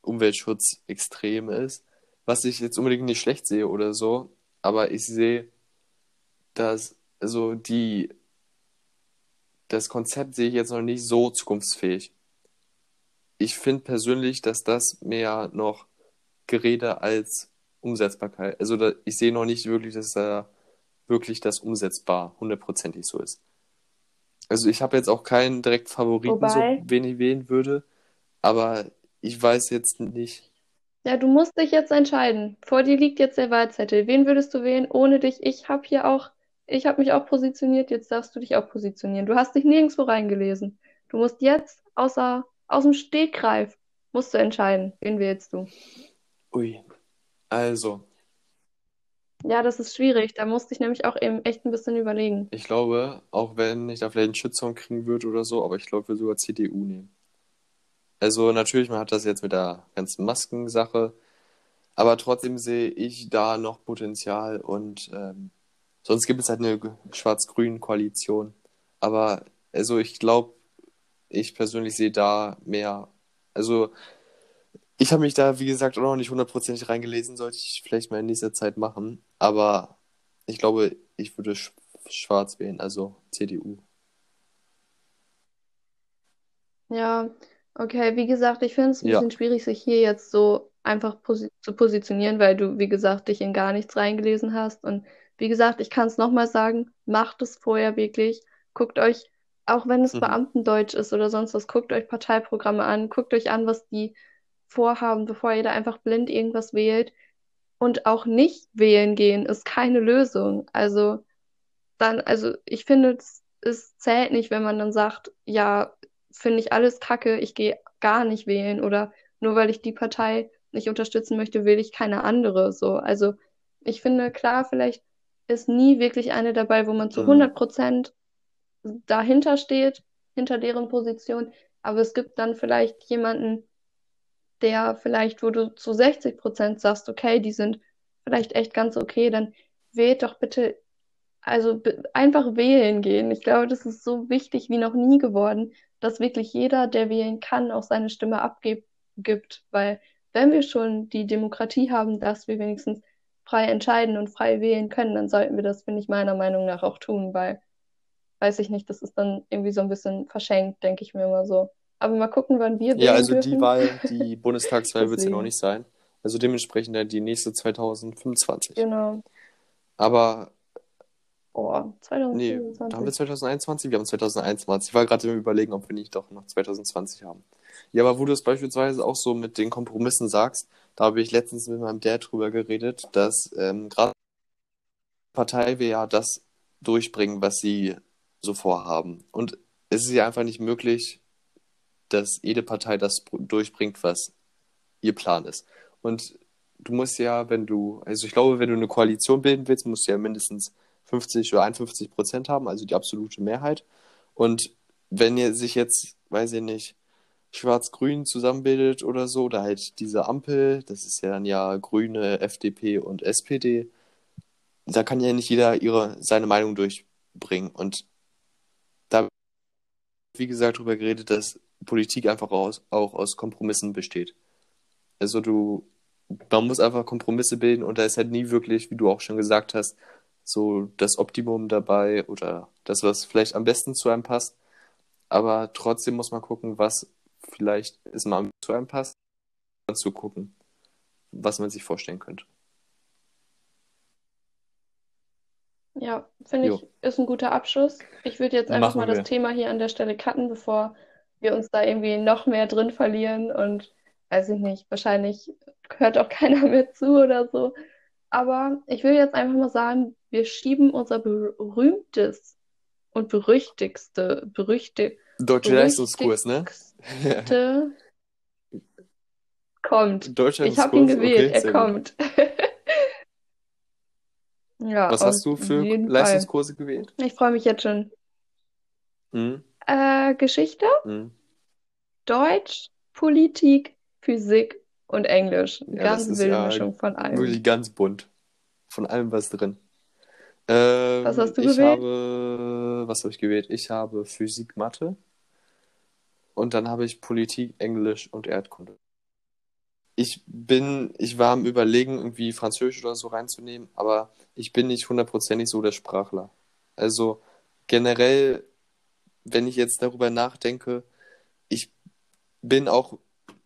Umweltschutz extrem ist, was ich jetzt unbedingt nicht schlecht sehe oder so, aber ich sehe, dass also die das Konzept sehe ich jetzt noch nicht so zukunftsfähig. Ich finde persönlich, dass das mehr noch Gerede als Umsetzbarkeit. Also da, ich sehe noch nicht wirklich, dass da wirklich das umsetzbar hundertprozentig so ist. Also ich habe jetzt auch keinen direkt Favoriten, Wobei, so wen ich wählen würde, aber ich weiß jetzt nicht. Ja, du musst dich jetzt entscheiden. Vor dir liegt jetzt der Wahlzettel. Wen würdest du wählen ohne dich? Ich habe hier auch, ich habe mich auch positioniert, jetzt darfst du dich auch positionieren. Du hast dich nirgendwo reingelesen. Du musst jetzt außer, aus dem Stegreif, musst du entscheiden, wen wählst du. Ui, also, Ja, das ist schwierig. Da musste ich nämlich auch eben echt ein bisschen überlegen. ich glaube, auch wenn ich da vielleicht einen Shitstorm kriegen würde oder so, aber ich glaube, würde sogar CDU nehmen. Also natürlich, man hat das jetzt mit der ganzen Maskensache, aber trotzdem sehe ich da noch Potenzial und ähm, sonst gibt es halt eine schwarz-grüne Koalition. Aber also ich glaube, ich persönlich sehe da mehr. Also ich habe mich da, wie gesagt, auch noch nicht hundertprozentig reingelesen, sollte ich vielleicht mal in nächster Zeit machen. Aber ich glaube, ich würde sch schwarz wählen, also CDU. Ja, okay, wie gesagt, ich finde es ein Ja. bisschen schwierig, sich hier jetzt so einfach posi zu positionieren, weil du, wie gesagt, dich in gar nichts reingelesen hast. Und wie gesagt, ich kann es nochmal sagen, macht es vorher wirklich. Guckt euch, auch wenn es Mhm. Beamtendeutsch ist oder sonst was, guckt euch Parteiprogramme an, guckt euch an, was die vorhaben, bevor ihr da einfach blind irgendwas wählt. Und auch nicht wählen gehen ist keine Lösung. Also dann, also ich finde, es, es zählt nicht, wenn man dann sagt, ja, finde ich alles kacke, ich gehe gar nicht wählen oder nur weil ich die Partei nicht unterstützen möchte, will ich keine andere. So, also ich finde, klar, vielleicht ist nie wirklich eine dabei, wo man zu Mhm. 100 Prozent dahinter steht, hinter deren Position, aber es gibt dann vielleicht jemanden, der vielleicht, wo du zu 60 Prozent sagst, okay, die sind vielleicht echt ganz okay, dann wählt doch bitte also einfach wählen gehen. Ich glaube, das ist so wichtig wie noch nie geworden, dass wirklich jeder, der wählen kann, auch seine Stimme abgibt, gibt. Weil wenn wir schon die Demokratie haben, dass wir wenigstens frei entscheiden und frei wählen können, dann sollten wir das, finde ich, meiner Meinung nach auch tun, weil, weiß ich nicht, das ist dann irgendwie so ein bisschen verschenkt, denke ich mir immer so. Aber mal gucken, wann wir Ja, wählen also die dürfen. Wahl, die Bundestagswahl wird es ja noch nicht sein. Also dementsprechend dann die nächste 2025. genau. Aber Oh, nee, da haben wir 2025. 2021? Wir haben 2021. Ich war gerade im Überlegen, ob wir nicht doch noch 2020 haben. Ja, aber wo du es beispielsweise auch so mit den Kompromissen sagst, da habe ich letztens mit meinem Dad drüber geredet, dass ähm, gerade die Partei will ja das durchbringen, was sie so vorhaben. Und es ist ja einfach nicht möglich, dass jede Partei das durchbringt, was ihr Plan ist. Und du musst ja, wenn du, also ich glaube, wenn du eine Koalition bilden willst, musst du ja mindestens 50 oder 51 Prozent haben, also die absolute Mehrheit. Und wenn ihr sich jetzt, weiß ich nicht, Schwarz-Grün zusammenbildet oder so, oder halt diese Ampel, das ist ja dann ja Grüne, FDP und SPD, da kann ja nicht jeder ihre, seine Meinung durchbringen. Und da, wie gesagt, darüber geredet, dass Politik einfach aus, auch aus Kompromissen besteht. Also du, man muss einfach Kompromisse bilden und da ist halt nie wirklich, wie du auch schon gesagt hast, so das Optimum dabei oder das, was vielleicht am besten zu einem passt. Aber trotzdem muss man gucken, was vielleicht ist mal zu einem passt, zu gucken, was man sich vorstellen könnte. Ja, finde ich, ist ein guter Abschluss. Ich würde jetzt einfach mal machen das wir. Thema hier an der Stelle cutten, bevor wir uns da irgendwie noch mehr drin verlieren und weiß ich nicht, wahrscheinlich hört auch keiner mehr zu oder so. Aber ich will jetzt einfach mal sagen, wir schieben unser berühmtes und berüchtigste, berüchtig, Deutscher Leistungskurs, ne? kommt. Deutscher Ich habe ihn gewählt, okay, er kommt. Ja, Was hast du für jeden Fall. Leistungskurse gewählt? Ich freue mich jetzt schon. Hm? Äh, Geschichte, Hm? Deutsch, Politik, Physik und Englisch. Ja, ganz wilde ja Mischung von allem. wirklich ganz bunt. Von allem was drin. Was Ähm, hast du ich gewählt? habe, was habe ich gewählt? Ich habe Physik, Mathe und dann habe ich Politik, Englisch und Erdkunde. Ich bin, ich war am Überlegen, irgendwie Französisch oder so reinzunehmen, aber ich bin nicht hundertprozentig so der Sprachler. Also generell, wenn ich jetzt darüber nachdenke, ich bin auch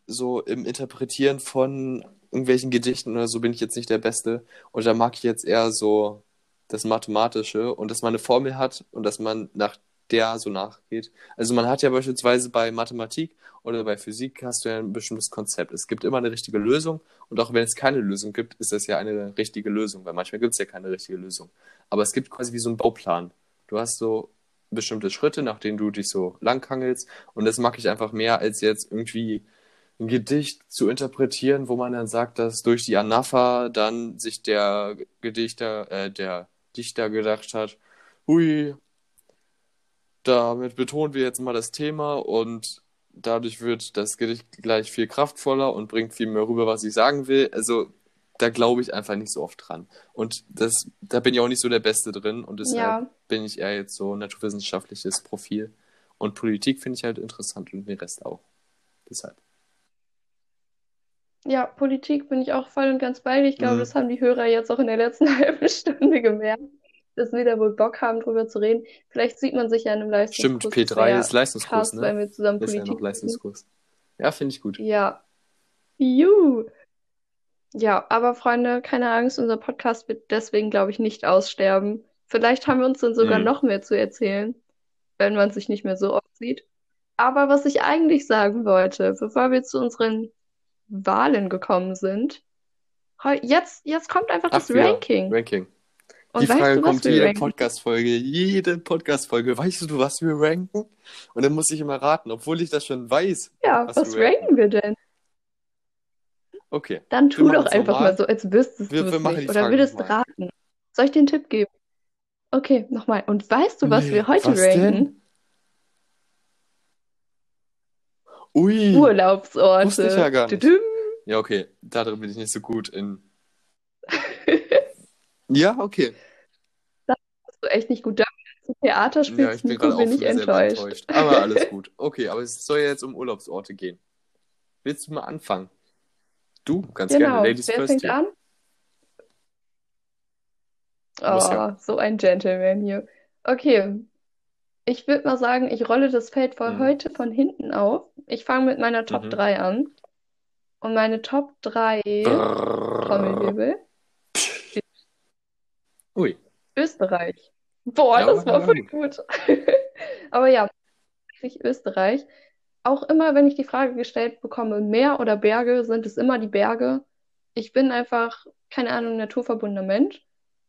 so im Interpretieren von irgendwelchen Gedichten oder so bin ich jetzt nicht der Beste. Und da mag ich jetzt eher so das Mathematische und dass man eine Formel hat und dass man nach der so nachgeht. Also man hat ja beispielsweise bei Mathematik oder bei Physik hast du ja ein bestimmtes Konzept. Es gibt immer eine richtige Lösung und auch wenn es keine Lösung gibt, ist das ja eine richtige Lösung, weil manchmal gibt es ja keine richtige Lösung. Aber es gibt quasi wie so einen Bauplan. Du hast so bestimmte Schritte, nach denen du dich so langhangelst und das mag ich einfach mehr als jetzt irgendwie ein Gedicht zu interpretieren, wo man dann sagt, dass durch die Anapha dann sich der Gedichter, äh, der Dichter gedacht hat, hui, damit betonen wir jetzt mal das Thema und dadurch wird das Gedicht gleich viel kraftvoller und bringt viel mehr rüber, was ich sagen will. Also da glaube ich einfach nicht so oft dran. Und das, da bin ich auch nicht so der Beste drin und deshalb Ja, bin ich eher jetzt so naturwissenschaftliches Profil. Und Politik finde ich halt interessant und den Rest auch. Deshalb. Ja, Politik bin ich auch voll und ganz bei dir. Ich glaube, Mhm. das haben die Hörer jetzt auch in der letzten halben Stunde gemerkt, dass wir da wohl Bock haben, drüber zu reden. Vielleicht sieht man sich ja in einem Stimmt, Leistungskurs. Das P3 wäre ist Leistungskurs, krass, ne? wir zusammen Ist ja noch Politik. Leistungskurs. Ja, finde ich gut. Ja, juhu. Ja, aber Freunde, keine Angst, unser Podcast wird deswegen, glaube ich, nicht aussterben. Vielleicht haben wir uns dann sogar Mhm. noch mehr zu erzählen, wenn man sich nicht mehr so oft sieht. Aber was ich eigentlich sagen wollte, bevor wir zu unseren Wahlen gekommen sind, jetzt, jetzt kommt einfach Ach, das wieder Ranking. Ranking. Und Die Frage du, kommt jede ranken? Podcast-Folge, jede Podcast-Folge. Weißt du, was wir ranken? Und dann muss ich immer raten, obwohl ich das schon weiß, Ja, was was ranken. ranken wir denn? Okay, Dann tu doch einfach mal so, als wüsstest Wir, du es nicht oder würdest raten. Soll ich den Tipp geben? Okay, nochmal. Und weißt du, was Nee, wir heute was denn? Ui, wusste ich ja Urlaubsorte. gar nicht. Tudum. Ja, okay, da drin bin ich nicht so gut in. Ja, okay. Das hast du echt nicht gut du Theater Ja, spielst, ich bin Nico, gerade auch bin ich enttäuscht. enttäuscht. Aber alles gut. Okay, aber es soll ja jetzt um Urlaubsorte gehen. Willst du mal anfangen? Du, ganz gerne. Genau. Ladies Wer first fängt hier. an? Muss ja. Oh, so ein Gentleman hier. Okay, ich würde mal sagen, ich rolle das Feld für Mhm. heute von hinten auf. Ich fange mit meiner Top Mhm. 3 an. Und meine Top 3, Brrrr. Trommelwirbel, Ui. Österreich. Boah, Ja, das war voll gut. Aber ja, tatsächlich Österreich. Auch immer, wenn ich die Frage gestellt bekomme, Meer oder Berge, sind es immer die Berge. Ich bin einfach, keine Ahnung, naturverbundener Mensch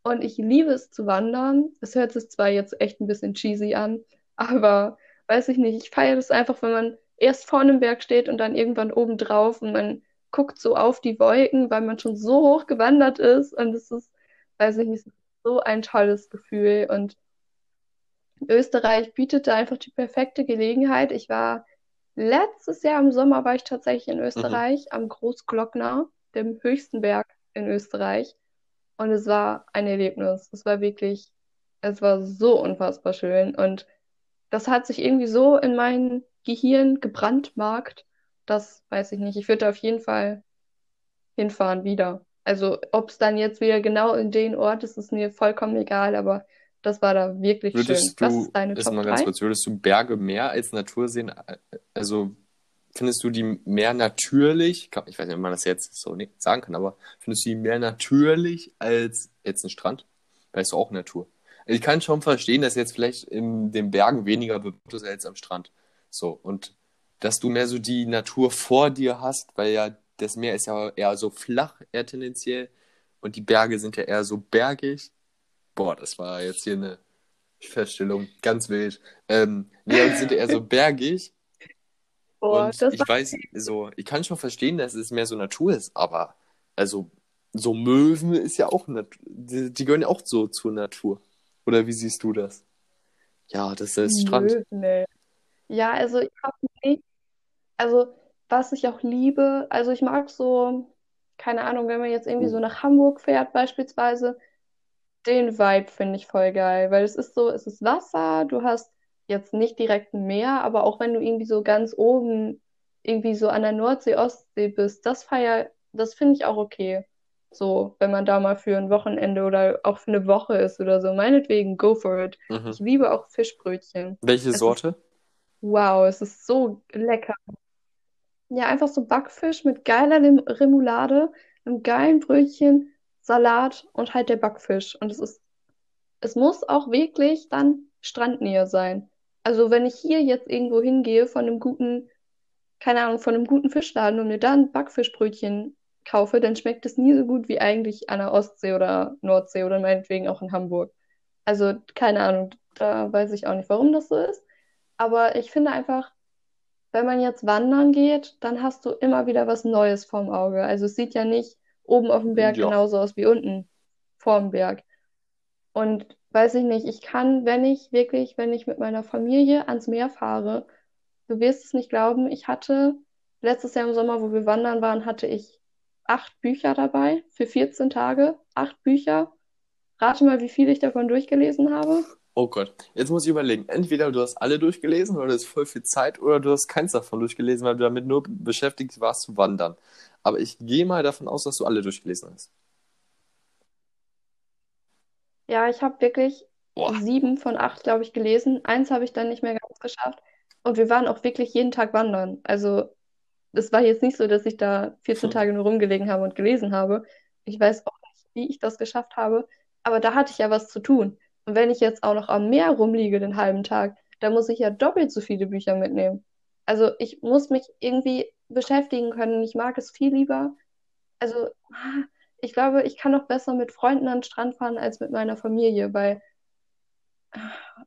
und ich liebe es zu wandern. Es hört sich zwar jetzt echt ein bisschen cheesy an, aber weiß ich nicht, ich feiere das einfach, wenn man erst vor einem Berg steht und dann irgendwann oben drauf und man guckt so auf die Wolken, weil man schon so hoch gewandert ist und es ist, weiß ich nicht, so ein tolles Gefühl und Österreich bietet da einfach die perfekte Gelegenheit. Ich war letztes Jahr im Sommer war ich tatsächlich in Mhm. Österreich am Großglockner, dem höchsten Berg in Österreich. Und es war ein Erlebnis. Es war wirklich, es war so unfassbar schön. Und das hat sich irgendwie so in mein Gehirn gebrandmarkt. Das weiß ich nicht. Ich würde da auf jeden Fall hinfahren wieder. Also, ob es dann jetzt wieder genau in den Ort ist, ist mir vollkommen egal, aber das war da wirklich schön. Würdest Was du, ist deine ist Top mal ganz 3? kurz, würdest du Berge mehr als Natur sehen? Also findest du die mehr natürlich? Ich weiß nicht, ob man das jetzt so nicht sagen kann, aber findest du die mehr natürlich als jetzt ein Strand? Weil es auch Natur. Ich kann schon verstehen, dass jetzt vielleicht in den Bergen weniger bebaut ist als am Strand. So, und dass du mehr so die Natur vor dir hast, weil ja das Meer ist ja eher so flach, eher tendenziell, und die Berge sind ja eher so bergig. Boah, das war jetzt hier eine Feststellung, ganz wild. Ähm, nee, und sind eher so bergig. Boah, Und ich weiß, so, ich kann schon verstehen, dass es mehr so Natur ist, aber also so Möwen ist ja auch Natur. Die, die gehören ja auch so zur Natur. Oder wie siehst du das? Ja, das ist Strand. Möwen, ey. Ja, also ich habe nicht, also was ich auch liebe, also ich mag so, keine Ahnung, wenn man jetzt irgendwie so Oh. nach Hamburg fährt beispielsweise, den Vibe finde ich voll geil, weil es ist so, es ist Wasser, du hast jetzt nicht direkt ein Meer, aber auch wenn du irgendwie so ganz oben irgendwie so an der Nordsee, Ostsee bist, das feier, das finde ich auch okay. So, wenn man da mal für ein Wochenende oder auch für eine Woche ist oder so, meinetwegen, go for it. Mhm. Ich liebe auch Fischbrötchen. Welche Es ist, Sorte? wow, es ist so lecker. Ja, einfach so Backfisch mit geiler Lim Remoulade, einem geilen Brötchen, Salat und halt der Backfisch. Und es ist, es muss auch wirklich dann Strandnähe sein. Also wenn ich hier jetzt irgendwo hingehe von einem guten, keine Ahnung, von einem guten Fischladen und mir da ein Backfischbrötchen kaufe, dann schmeckt es nie so gut wie eigentlich an der Ostsee oder Nordsee oder meinetwegen auch in Hamburg. Also keine Ahnung, da weiß ich auch nicht, warum das so ist. Aber ich finde einfach, wenn man jetzt wandern geht, dann hast du immer wieder was Neues vorm Auge. Also es sieht ja nicht oben auf dem Berg Ja. genauso aus wie unten vorm Berg. Und weiß ich nicht, ich kann, wenn ich wirklich, wenn ich mit meiner Familie ans Meer fahre, du wirst es nicht glauben, ich hatte letztes Jahr im Sommer, wo wir wandern waren, hatte ich acht Bücher dabei für 14 Tage. Acht Bücher. Rate mal, wie viel ich davon durchgelesen habe. Oh Gott, jetzt muss ich überlegen. Entweder du hast alle durchgelesen oder du hast voll viel Zeit oder du hast keins davon durchgelesen, weil du damit nur beschäftigt warst zu wandern. Aber ich gehe mal davon aus, dass du alle durchgelesen hast. Ja, ich habe wirklich Boah. sieben von acht, glaube ich, gelesen. Eins habe ich dann nicht mehr ganz geschafft. Und wir waren auch wirklich jeden Tag wandern. Also es war jetzt nicht so, dass ich da 14 Hm. Tage nur rumgelegen habe und gelesen habe. Ich weiß auch nicht, wie ich das geschafft habe. Aber da hatte ich ja was zu tun. Und wenn ich jetzt auch noch am Meer rumliege den halben Tag, dann muss ich ja doppelt so viele Bücher mitnehmen. Also ich muss mich irgendwie beschäftigen können. Ich mag es viel lieber. Also ah, ich glaube, ich kann auch besser mit Freunden an den Strand fahren als mit meiner Familie, weil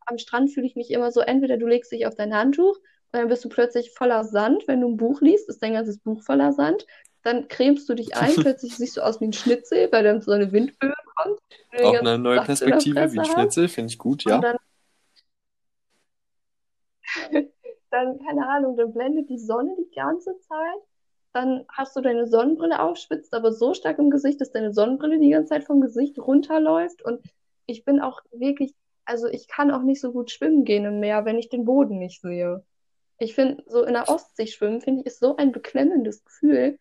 am Strand fühle ich mich immer so, entweder du legst dich auf dein Handtuch und dann bist du plötzlich voller Sand, wenn du ein Buch liest, ist dein ganzes Buch voller Sand. Dann cremst du dich ein, plötzlich siehst du aus wie ein Schnitzel, weil dann so eine Windböe kommt Auch eine neue der Perspektive, wie ein. Schnitzel, finde ich gut, ja. dann, dann, keine Ahnung, dann blendet die Sonne die ganze Zeit. Dann hast du deine Sonnenbrille auf, schwitzt aber so stark im Gesicht, dass deine Sonnenbrille die ganze Zeit vom Gesicht runterläuft. Und ich bin auch wirklich, also ich kann auch nicht so gut schwimmen gehen im Meer, wenn ich den Boden nicht sehe. Ich finde, so in der Ostsee schwimmen, finde ich, ist so ein beklemmendes Gefühl.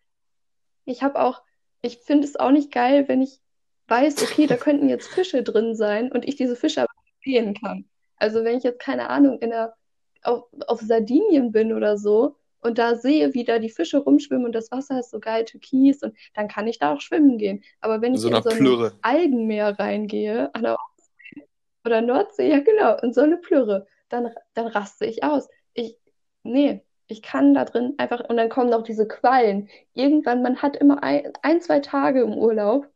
Ich habe auch, ich finde es auch nicht geil, wenn ich weiß, okay, da könnten jetzt Fische drin sein und ich diese Fische aber nicht sehen kann. Also wenn ich jetzt, keine Ahnung, in der, auf, auf Sardinien bin oder so und da sehe, wie da die Fische rumschwimmen und das Wasser ist so geil türkis und dann kann ich da auch schwimmen gehen. Aber wenn ich So in einer so ein Plürre. Algenmeer reingehe, an der Ostsee oder Nordsee, ja genau, in so eine Plürre, dann, dann raste ich aus. Ich, nee, ich kann da drin einfach, und dann kommen noch diese Quallen. Irgendwann, man hat immer ein, ein, zwei Tage im Urlaub,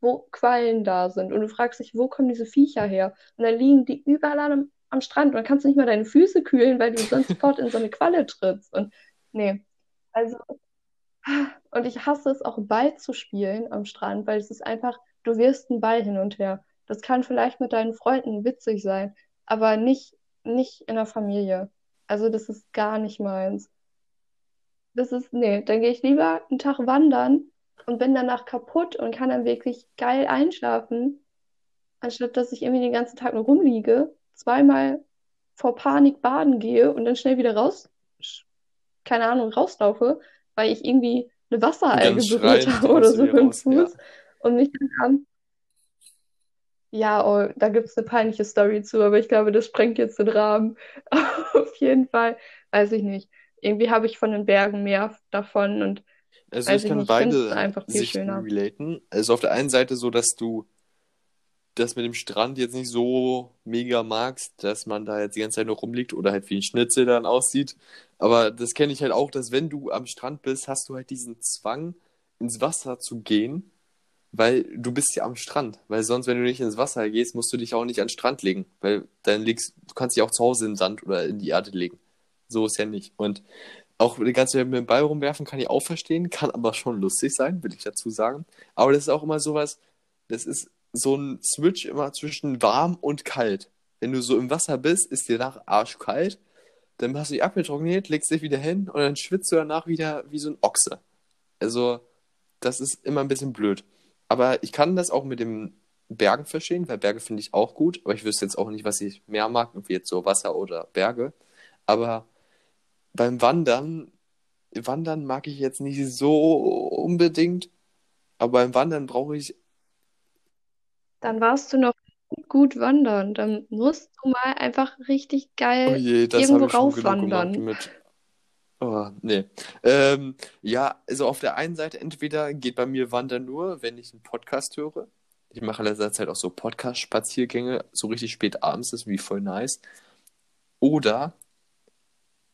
wo Quallen da sind. Und du fragst dich, wo kommen diese Viecher her? Und dann liegen die überall am, am Strand. Und dann kannst du nicht mal deine Füße kühlen, weil du sonst sofort in so eine Qualle trittst. Und nee, also, und ich hasse es auch Ball zu spielen am Strand, weil es ist einfach, du wirst einen Ball hin und her. Das kann vielleicht mit deinen Freunden witzig sein, aber nicht, nicht in der Familie. Also das ist gar nicht meins. Das ist, nee, dann gehe ich lieber einen Tag wandern und bin danach kaputt und kann dann wirklich geil einschlafen, anstatt dass ich irgendwie den ganzen Tag nur rumliege, zweimal vor Panik baden gehe und dann schnell wieder raus, keine Ahnung, rauslaufe, weil ich irgendwie eine Wasseralge berührt habe oder so mit dem raus, ja. Fuß. und mich dann an. Ja, oh, da gibt es eine peinliche Story zu, aber ich glaube, das sprengt jetzt den Rahmen. Auf jeden Fall, weiß ich nicht. Irgendwie habe ich von den Bergen mehr davon und Also ich kann ich beide einfach viel Sichten schöner. relaten. Also auf der einen Seite so, dass du das mit dem Strand jetzt nicht so mega magst, dass man da jetzt die ganze Zeit nur rumliegt oder halt wie ein Schnitzel dann aussieht. Aber das kenne ich halt auch, dass wenn du am Strand bist, hast du halt diesen Zwang, ins Wasser zu gehen, weil du bist ja am Strand. Weil sonst, wenn du nicht ins Wasser gehst, musst du dich auch nicht an den Strand legen. Weil dann liegst, du kannst dich auch zu Hause den Sand oder in die Erde legen. So ist ja nicht. Und auch die ganze Zeit mit dem Ball rumwerfen kann ich auch verstehen, kann aber schon lustig sein, will ich dazu sagen. Aber das ist auch immer sowas, das ist so ein Switch immer zwischen warm und kalt. Wenn du so im Wasser bist, ist dir nach arschkalt, dann hast du dich abgetrocknet, legst dich wieder hin und dann schwitzt du danach wieder wie so ein Ochse. Also, das ist immer ein bisschen blöd. Aber ich kann das auch mit dem Bergen verstehen, weil Berge finde ich auch gut, aber ich wüsste jetzt auch nicht, was ich mehr mag, wie jetzt so Wasser oder Berge. Aber beim Wandern, Wandern mag ich jetzt nicht so unbedingt, aber beim Wandern brauche ich Dann warst du noch gut wandern. Dann musst du mal einfach richtig Oh geil je, das irgendwo raufwandern. mit. Oh, nee. Ähm, ja, also auf der einen Seite, entweder geht bei mir Wandern nur, wenn ich einen Podcast höre. Ich mache in letzter Zeit auch so Podcast-Spaziergänge, so richtig spät abends, das ist wie voll nice. Oder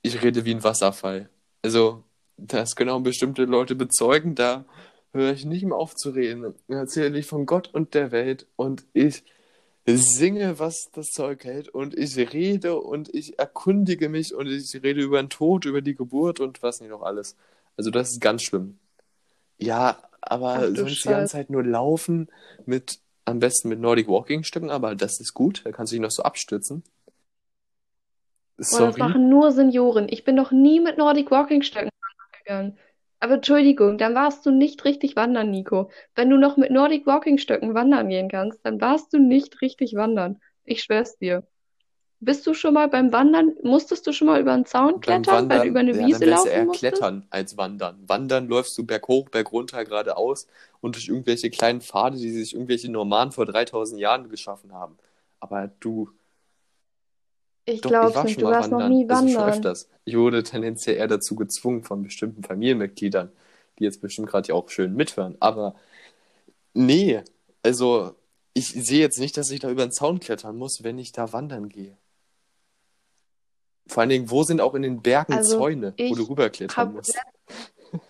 ich rede wie ein Wasserfall. Also, das können auch bestimmte Leute bezeugen, da höre ich nicht mehr auf zu reden. Erzähle ich von Gott und der Welt und ich singe, was das Zeug hält und ich rede und ich erkundige mich und ich rede über den Tod, über die Geburt und was nicht noch alles. Also das ist ganz schlimm. Ja, Ach aber du sonst die ganze. Zeit nur laufen mit, am besten mit Nordic Walking Stöcken, aber das ist gut, da kannst du dich noch so abstützen. Boah, das Sorry. machen nur Senioren. Ich bin noch nie mit Nordic Walking Stöcken gegangen. Aber Entschuldigung, dann warst du nicht richtig wandern, Nico. Wenn du noch mit Nordic Walking Stöcken wandern gehen kannst, dann warst du nicht richtig wandern. Ich schwör's dir. Bist du schon mal beim Wandern, musstest du schon mal über einen Zaun klettern, weil du über Wandern, eine ja, Wiese dann laufen eher musstest? Klettern als Wandern. Wandern läufst du berghoch, bergunter, geradeaus und durch irgendwelche kleinen Pfade, die sich irgendwelche Normannen vor 3000 Jahren geschaffen haben. Aber du, Ich nicht, schon du warst noch wandern. nie Also schon wandern. öfters. Ich wurde tendenziell eher dazu gezwungen von bestimmten Familienmitgliedern, die jetzt bestimmt gerade ja auch schön mithören. Aber nee, also ich sehe jetzt nicht, dass ich da über den Zaun klettern muss, wenn ich da wandern gehe. Vor allen Dingen, wo sind auch in den Bergen Also Zäune, wo du rüberklettern musst?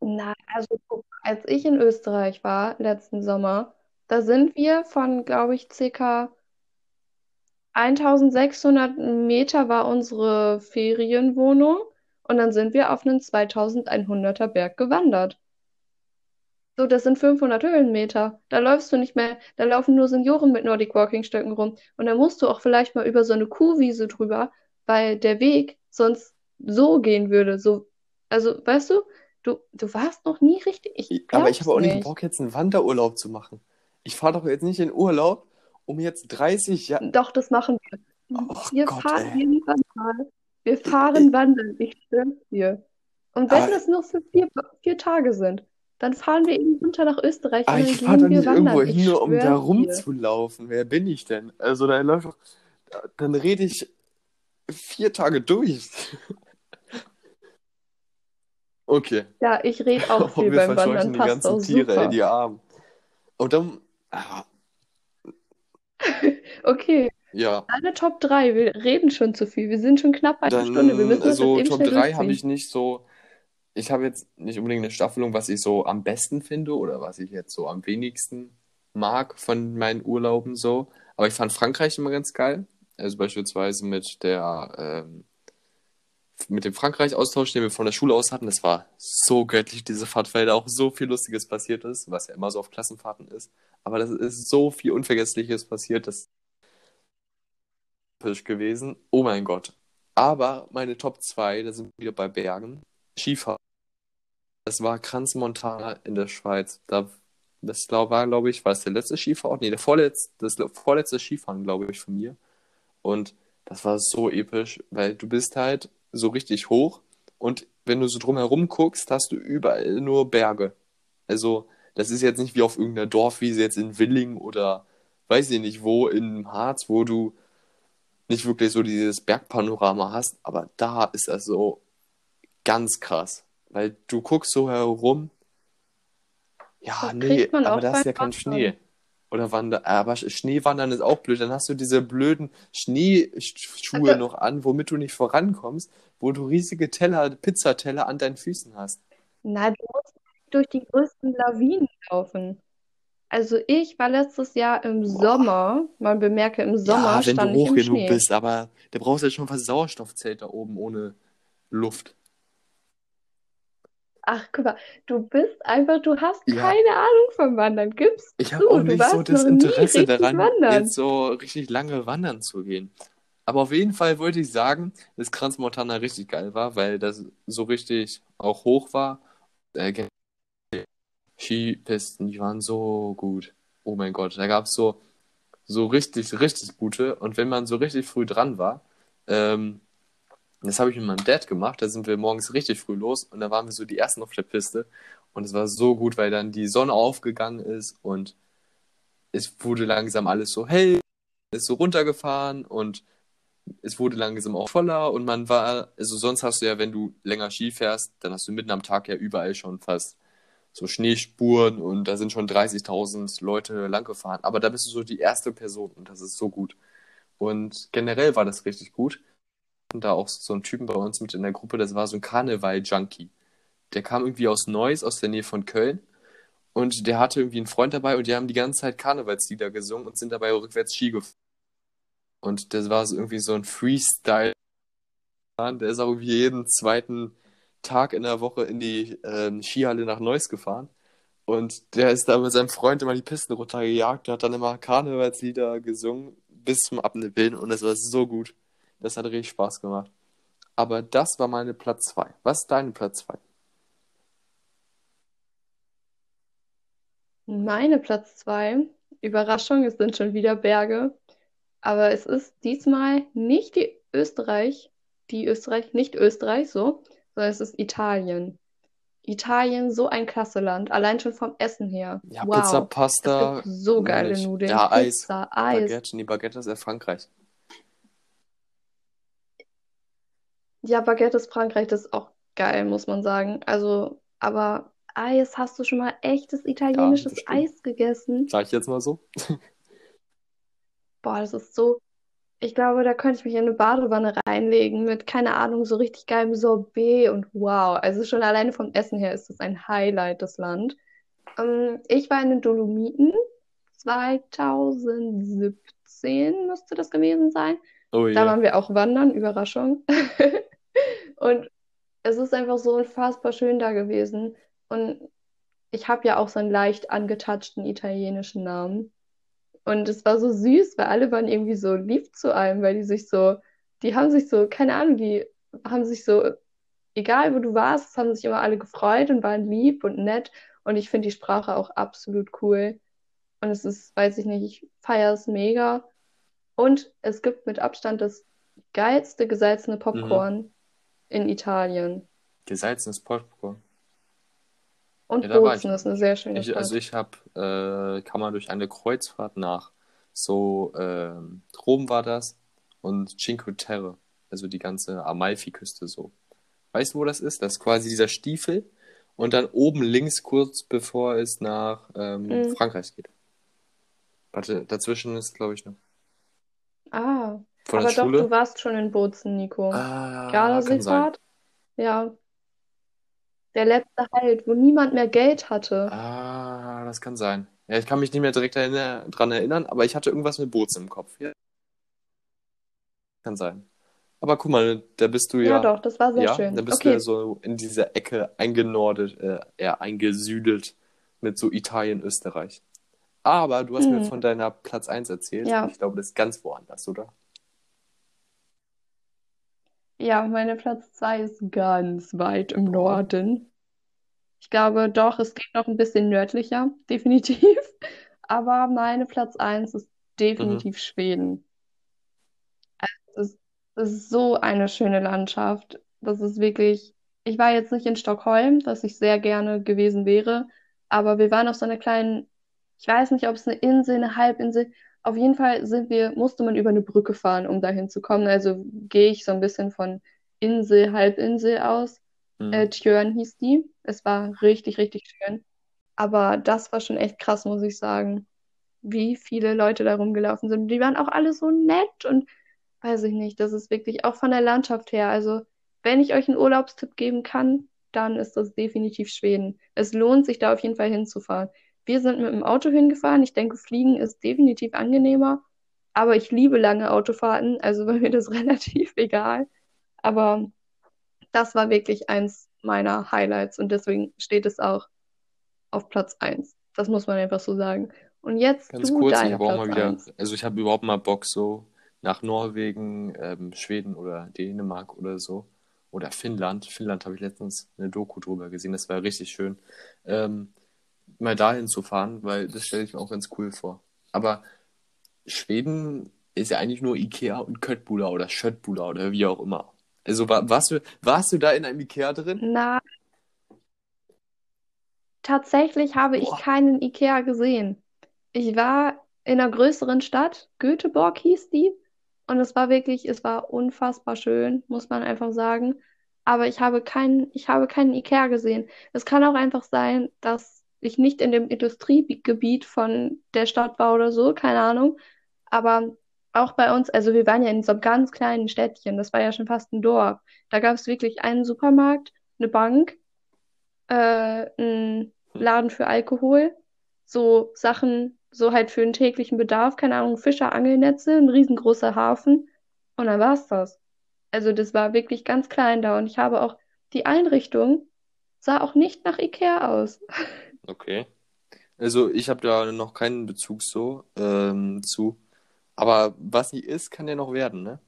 Na, also als ich in Österreich war, letzten Sommer, da sind wir von, glaube ich, circa 1600 Meter war unsere Ferienwohnung und dann sind wir auf einen 2100er Berg gewandert. So, das sind 500 Höhenmeter. Da läufst du nicht mehr, da laufen nur Senioren mit Nordic Walking Stöcken rum. Und da musst du auch vielleicht mal über so eine Kuhwiese drüber, weil der Weg sonst so gehen würde. So, also, weißt du, du, du warst noch nie richtig. Ich Aber ich habe auch nicht nicht. Bock, jetzt einen Wanderurlaub zu machen. Ich fahre doch jetzt nicht in Urlaub, um jetzt 30 Jahre. Doch, das machen wir. Ach Wir Gott, fahren ey. irgendwann mal. Wir Ich, fahren wandern, ich schwör's dir. Und wenn aber, es nur für vier, vier Tage sind, dann fahren wir eben runter nach Österreich und dann ich fahre doch wir nicht irgendwo wandern. hin, Ich nur um da rumzulaufen. Wer bin ich denn? Also da läuft doch, dann rede ich vier Tage durch. Okay. Ja, ich rede auch viel wir beim Wandern, verscheuchen die ganzen Tiere, super. die Armen. Und dann, ah, Okay, ja, deine Top 3. Wir reden schon zu viel. Wir sind schon knapp bei einer Stunde. Wir dann müssen das so eben Top schnell 3 habe ich nicht so. Ich habe jetzt nicht unbedingt eine Staffelung, was ich so am besten finde oder was ich jetzt so am wenigsten mag von meinen Urlauben so. Aber ich fand Frankreich immer ganz geil. Also beispielsweise mit der, ähm, mit dem Frankreich-Austausch, den wir von der Schule aus hatten. Das war so göttlich, diese Fahrt, weil da auch so viel Lustiges passiert ist, was ja immer so auf Klassenfahrten ist. Aber das ist so viel Unvergessliches passiert, das ist episch gewesen. Oh mein Gott. Aber meine Top 2, da sind wir wieder bei Bergen. Skifahren. Das war Crans-Montana in der Schweiz. Da, das war, glaube ich, war das der letzte Skifahren? Nee, der vorletzte, das vorletzte Skifahren, glaube ich, von mir. Und das war so episch, weil du bist halt so richtig hoch und wenn du so drumherum guckst, hast du überall nur Berge. Also, das ist jetzt nicht wie auf irgendeiner Dorfwiese jetzt in Willingen oder weiß ich nicht wo im Harz, wo du nicht wirklich so dieses Bergpanorama hast, aber da ist das so ganz krass, weil du guckst so herum, ja, Das nee, aber da ist ja kein Wandern. Schnee. Oder Wander, aber Schneewandern ist auch blöd. Dann hast du diese blöden Schneeschuhe Also, noch an, womit du nicht vorankommst, wo du riesige Teller, Pizzateller an deinen Füßen hast. na, du musst durch die größten Lawinen laufen. Also ich war letztes Jahr im Boah. Sommer, man bemerke, im Ja, Sommer wenn du stand ich hoch genug Schnee. bist, aber da brauchst du ja schon fast Sauerstoffzelt da oben ohne Luft. Ach, guck mal, du bist einfach, du hast Ja, keine Ahnung vom Wandern. Gib's ich habe auch du nicht so das Interesse daran, wandern. jetzt so richtig lange wandern zu gehen. Aber auf jeden Fall wollte ich sagen, dass Crans Montana richtig geil war, weil das so richtig auch hoch war. Äh, Skipisten, die waren so gut. Oh mein Gott, da gab es so, so richtig, richtig gute. Und wenn man so richtig früh dran war, ähm, das habe ich mit meinem Dad gemacht, da sind wir morgens richtig früh los und da waren wir so die Ersten auf der Piste. Und es war so gut, weil dann die Sonne aufgegangen ist und es wurde langsam alles so hell, ist so runtergefahren und es wurde langsam auch voller und man war, also sonst hast du ja, wenn du länger Ski fährst, dann hast du mitten am Tag ja überall schon fast so Schneespuren und da sind schon 30.000 Leute lang gefahren. Aber da bist du so die erste Person und das ist so gut. Und generell war das richtig gut. Und da auch so ein Typen bei uns mit in der Gruppe, das war so ein Karneval-Junkie. Der kam irgendwie aus Neuss, aus der Nähe von Köln. Und der hatte irgendwie einen Freund dabei und die haben die ganze Zeit Karnevalslieder gesungen und sind dabei rückwärts Ski gefahren. Und das war so irgendwie so ein Freestyle. Der ist auch jeden zweiten Tag in der Woche in die ähm, Skihalle nach Neuss gefahren. Und der ist da mit seinem Freund immer die Pisten runtergejagt und hat dann immer Karnevalslieder gesungen bis zum Abnippeln und das war so gut. Das hat richtig Spaß gemacht. Aber das war meine Platz 2. Was ist deine Platz 2? Meine Platz zwei, Überraschung, es sind schon wieder Berge, aber es ist diesmal nicht die Österreich, die Österreich, nicht Österreich, so, sondern es ist Italien. Italien, so ein klasse Land, allein schon vom Essen her. Ja, Pizza, Wow, es Pasta, so geile herrlich. Nudeln, Ja, Eis, Pizza, Eis. Baguette. Nee, Baguette ist ja Frankreich. Ja, Baguette ist Frankreich, das ist auch geil, muss man sagen. Also, aber Eis, hast du schon mal echtes Ja, italienisches stimmt. Eis gegessen? Sag ich jetzt mal so. Boah, das ist so. Ich glaube, da könnte ich mich in eine Badewanne reinlegen mit, keine Ahnung, so richtig geilem Sorbet und wow. Also schon alleine vom Essen her ist das ein Highlight, das Land. Ähm, ich war in den Dolomiten 2017 müsste das gewesen sein. Oh Da je. waren wir auch wandern, Überraschung. Und es ist einfach so unfassbar schön da gewesen. Und ich habe ja auch so einen leicht angetatschten italienischen Namen. Und es war so süß, weil alle waren irgendwie so lieb zu einem, weil die sich so, die haben sich so, keine Ahnung, die haben sich so, egal wo du warst, haben sich immer alle gefreut und waren lieb und nett. Und ich finde die Sprache auch absolut cool. Und es ist, weiß ich nicht, ich feiere es mega. Und es gibt mit Abstand das geilste gesalzene Mhm. Popcorn in Italien. Gesalzenes Popcorn. Und Ja, Bozen ist eine sehr schöne Ich, also Stadt. ich habe, äh, kann man durch eine Kreuzfahrt nach so, ähm, Rom war das und Cinque Terre, also die ganze Amalfiküste so. Weißt du, wo das ist? Das ist quasi dieser Stiefel und dann oben links, kurz bevor es nach ähm, Mhm. Frankreich geht. Warte, dazwischen ist, glaube ich, noch. Ah, Von aber doch, du warst schon in Bozen, Nico. Ah. Gardasee-Fahrt? Ja, der letzte Halt, wo niemand mehr Geld hatte. Ah, das kann sein. Ja, ich kann mich nicht mehr direkt dran erinnern, aber ich hatte irgendwas mit Bozen im Kopf. Ja, kann sein. Aber guck mal, da bist du Ja, ja, doch, das war sehr ja, schön. da bist du ja Okay, so in dieser Ecke eingenordet, äh, eher eingesüdelt mit so Italien, Österreich. Aber du hast mir hm, von deiner Platz 1 erzählt ja, ich glaube, das ist ganz woanders, oder? Ja, meine Platz zwei ist ganz weit im. Norden. Ich glaube, doch, es geht noch ein bisschen nördlicher, definitiv. Aber meine Platz eins ist Mhm. definitiv Schweden. Es ist, es ist so eine schöne Landschaft. Das ist wirklich, ich war jetzt nicht in Stockholm, was ich sehr gerne gewesen wäre, Aber wir waren auf so einer kleinen, ich weiß nicht, ob es eine Insel, eine Halbinsel. Auf jeden Fall sind wir, musste man über eine Brücke fahren, um dahin zu kommen. Also gehe ich so ein bisschen von Insel, Halbinsel aus. Äh, Mhm. Tjörn hieß die. Es war richtig, richtig schön. Aber das war schon echt krass, muss ich sagen, wie viele Leute da rumgelaufen sind. Die waren auch alle so nett und weiß ich nicht, das ist wirklich auch von der Landschaft her. Also, wenn ich euch einen Urlaubstipp geben kann, dann ist das definitiv Schweden. Es lohnt sich da auf jeden Fall hinzufahren. Wir sind mit dem Auto hingefahren. Ich denke, Fliegen ist definitiv angenehmer. Aber ich liebe lange Autofahrten, also war mir das relativ egal. Aber das war wirklich eins meiner Highlights und deswegen steht es auch auf Platz eins. Das muss man einfach so sagen. Und jetzt Ganz du kurz, ich habe auch mal wieder, eins. also ich habe überhaupt mal Bock so nach Norwegen, ähm, Schweden oder Dänemark oder so. Oder Finnland. Finnland habe ich letztens eine Doku drüber gesehen, das war richtig schön. Ähm, mal dahin zu fahren, weil das stelle ich mir auch ganz cool vor. Aber Schweden ist ja eigentlich nur Ikea und Köttbullar oder Schöttbullar oder wie auch immer. Also war, warst du, warst du da in einem Ikea drin? Na, tatsächlich habe ich Boah, keinen IKEA gesehen. Ich war in einer größeren Stadt, Göteborg hieß die, und es war wirklich, es war unfassbar schön, muss man einfach sagen. Aber ich habe keinen, ich habe keinen IKEA gesehen. Es kann auch einfach sein, dass ich nicht in dem Industriegebiet von der Stadt war oder so, keine Ahnung. Aber auch bei uns, also wir waren ja in so einem ganz kleinen Städtchen, das war ja schon fast ein Dorf. Da gab es wirklich einen Supermarkt, eine Bank äh, ein Laden für Alkohol, so Sachen, so halt für den täglichen Bedarf, keine Ahnung, Fischer, Angelnetze, ein riesengroßer Hafen und dann war's das. Also das war wirklich ganz klein da und ich habe auch die Einrichtung sah auch nicht nach Ikea aus. okay. Also ich habe da noch keinen Bezug so ähm, zu. Aber was nie ist, kann ja noch werden, ne?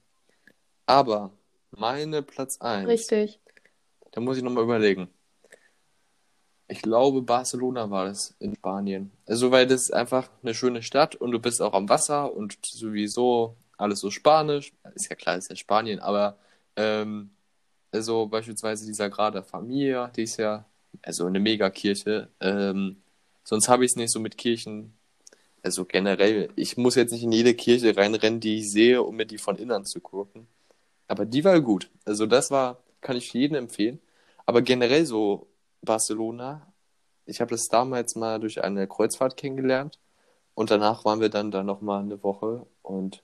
Aber meine Platz eins, Richtig. da muss ich nochmal überlegen. Ich glaube, Barcelona war das in Spanien. Also, weil das ist einfach eine schöne Stadt und du bist auch am Wasser und sowieso alles so Spanisch. Ist ja klar, ist ja Spanien, aber ähm, also beispielsweise die Sagrada Familia, die ist ja also eine Megakirche. Ähm, sonst habe ich es nicht so mit Kirchen. Also generell, ich muss jetzt nicht in jede Kirche reinrennen, die ich sehe, um mir die von innen zu gucken. Aber die war gut. Also das war, kann ich jedem empfehlen. Aber generell so Barcelona, ich habe das damals mal durch eine Kreuzfahrt kennengelernt und danach waren wir dann da nochmal eine Woche und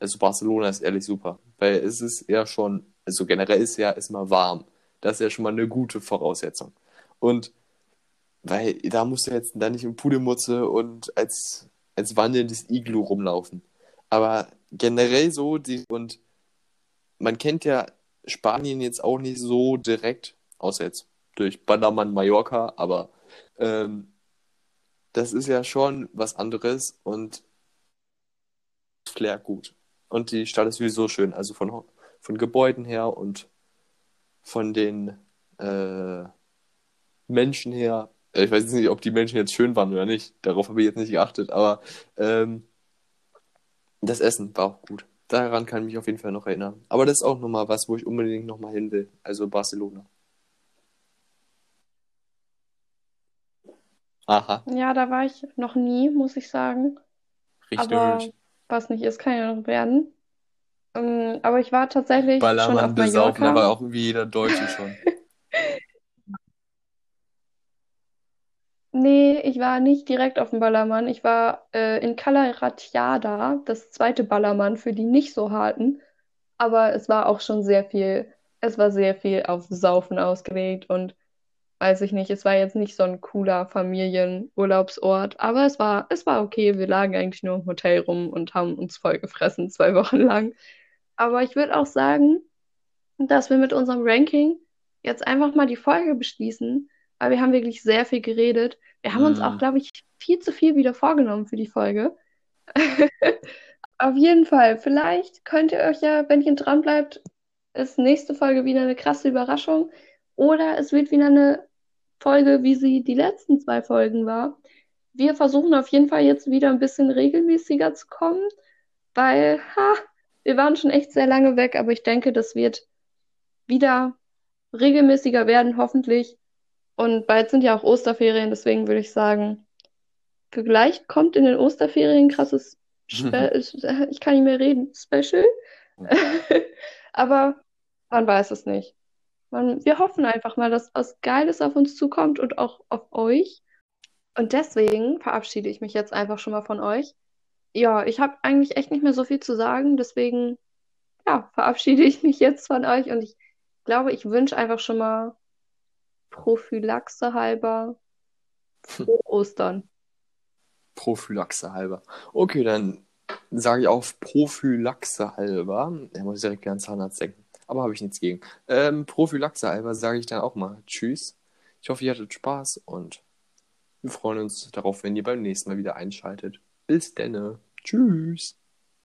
also Barcelona ist ehrlich super, weil es ist ja schon, also generell ist ja ist mal warm. Das ist ja schon mal eine gute Voraussetzung. Und weil da musst du jetzt dann nicht in Pudelmutze und als, als wandelndes Iglu rumlaufen. Aber generell so, die, und man kennt ja Spanien jetzt auch nicht so direkt, außer jetzt durch Ballermann Mallorca, aber ähm, das ist ja schon was anderes und Flair gut. Und die Stadt ist sowieso schön, also von, von Gebäuden her und von den äh, Menschen her. Äh, Ich weiß jetzt nicht, ob die Menschen jetzt schön waren oder nicht. Darauf habe ich jetzt nicht geachtet, aber ähm, das Essen war auch gut. Daran kann ich mich auf jeden Fall noch erinnern. Aber das ist auch nochmal was, wo ich unbedingt nochmal hin will. Also Barcelona. Aha, Ja, da war ich noch nie, muss ich sagen. Aber richtig. was nicht ist, kann ja noch werden. Ähm, aber ich war tatsächlich schon Ballermann auf besaufen, Mallorca. aber auch wie jeder Deutsche schon. Nee, ich war nicht direkt auf dem Ballermann. Ich war äh, in Cala Ratjada, das zweite Ballermann für die nicht so harten. Aber es war auch schon sehr viel, es war sehr viel auf Saufen ausgelegt und weiß ich nicht, es war jetzt nicht so ein cooler Familienurlaubsort, aber es war, es war okay. Wir lagen eigentlich nur im Hotel rum und haben uns vollgefressen, zwei Wochen lang. Aber ich würde auch sagen, dass wir mit unserem Ranking jetzt einfach mal die Folge beschließen, weil wir haben wirklich sehr viel geredet. Wir haben uns auch, glaube ich, viel zu viel wieder vorgenommen für die Folge. Auf jeden Fall, vielleicht könnt ihr euch ja, wenn ihr dran bleibt, ist nächste Folge wieder eine krasse Überraschung oder es wird wieder eine Folge, wie sie die letzten zwei Folgen war. Wir versuchen auf jeden Fall jetzt wieder ein bisschen regelmäßiger zu kommen, weil ha, wir waren schon echt sehr lange weg, aber ich denke, das wird wieder regelmäßiger werden, hoffentlich. Und bald sind ja auch Osterferien, deswegen würde ich sagen, vielleicht kommt in den Osterferien ein krasses, Spe ich kann nicht mehr reden, Special. Aber man weiß es nicht. Man, wir hoffen einfach mal, dass was Geiles auf uns zukommt und auch auf euch. Und deswegen verabschiede ich mich jetzt einfach schon mal von euch. Ja, ich habe eigentlich echt nicht mehr so viel zu sagen, deswegen ja, verabschiede ich mich jetzt von euch und ich glaube, ich wünsche einfach schon mal Prophylaxe halber frohe Ostern. Prophylaxe halber. Okay, dann sage ich auf Prophylaxe halber. Er muss direkt an Zahnarzt denken. Aber habe ich nichts gegen. Ähm, Prophylaxe halber sage ich dann auch mal Tschüss. Ich hoffe, ihr hattet Spaß und wir freuen uns darauf, wenn ihr beim nächsten Mal wieder einschaltet. Bis denne. Tschüss.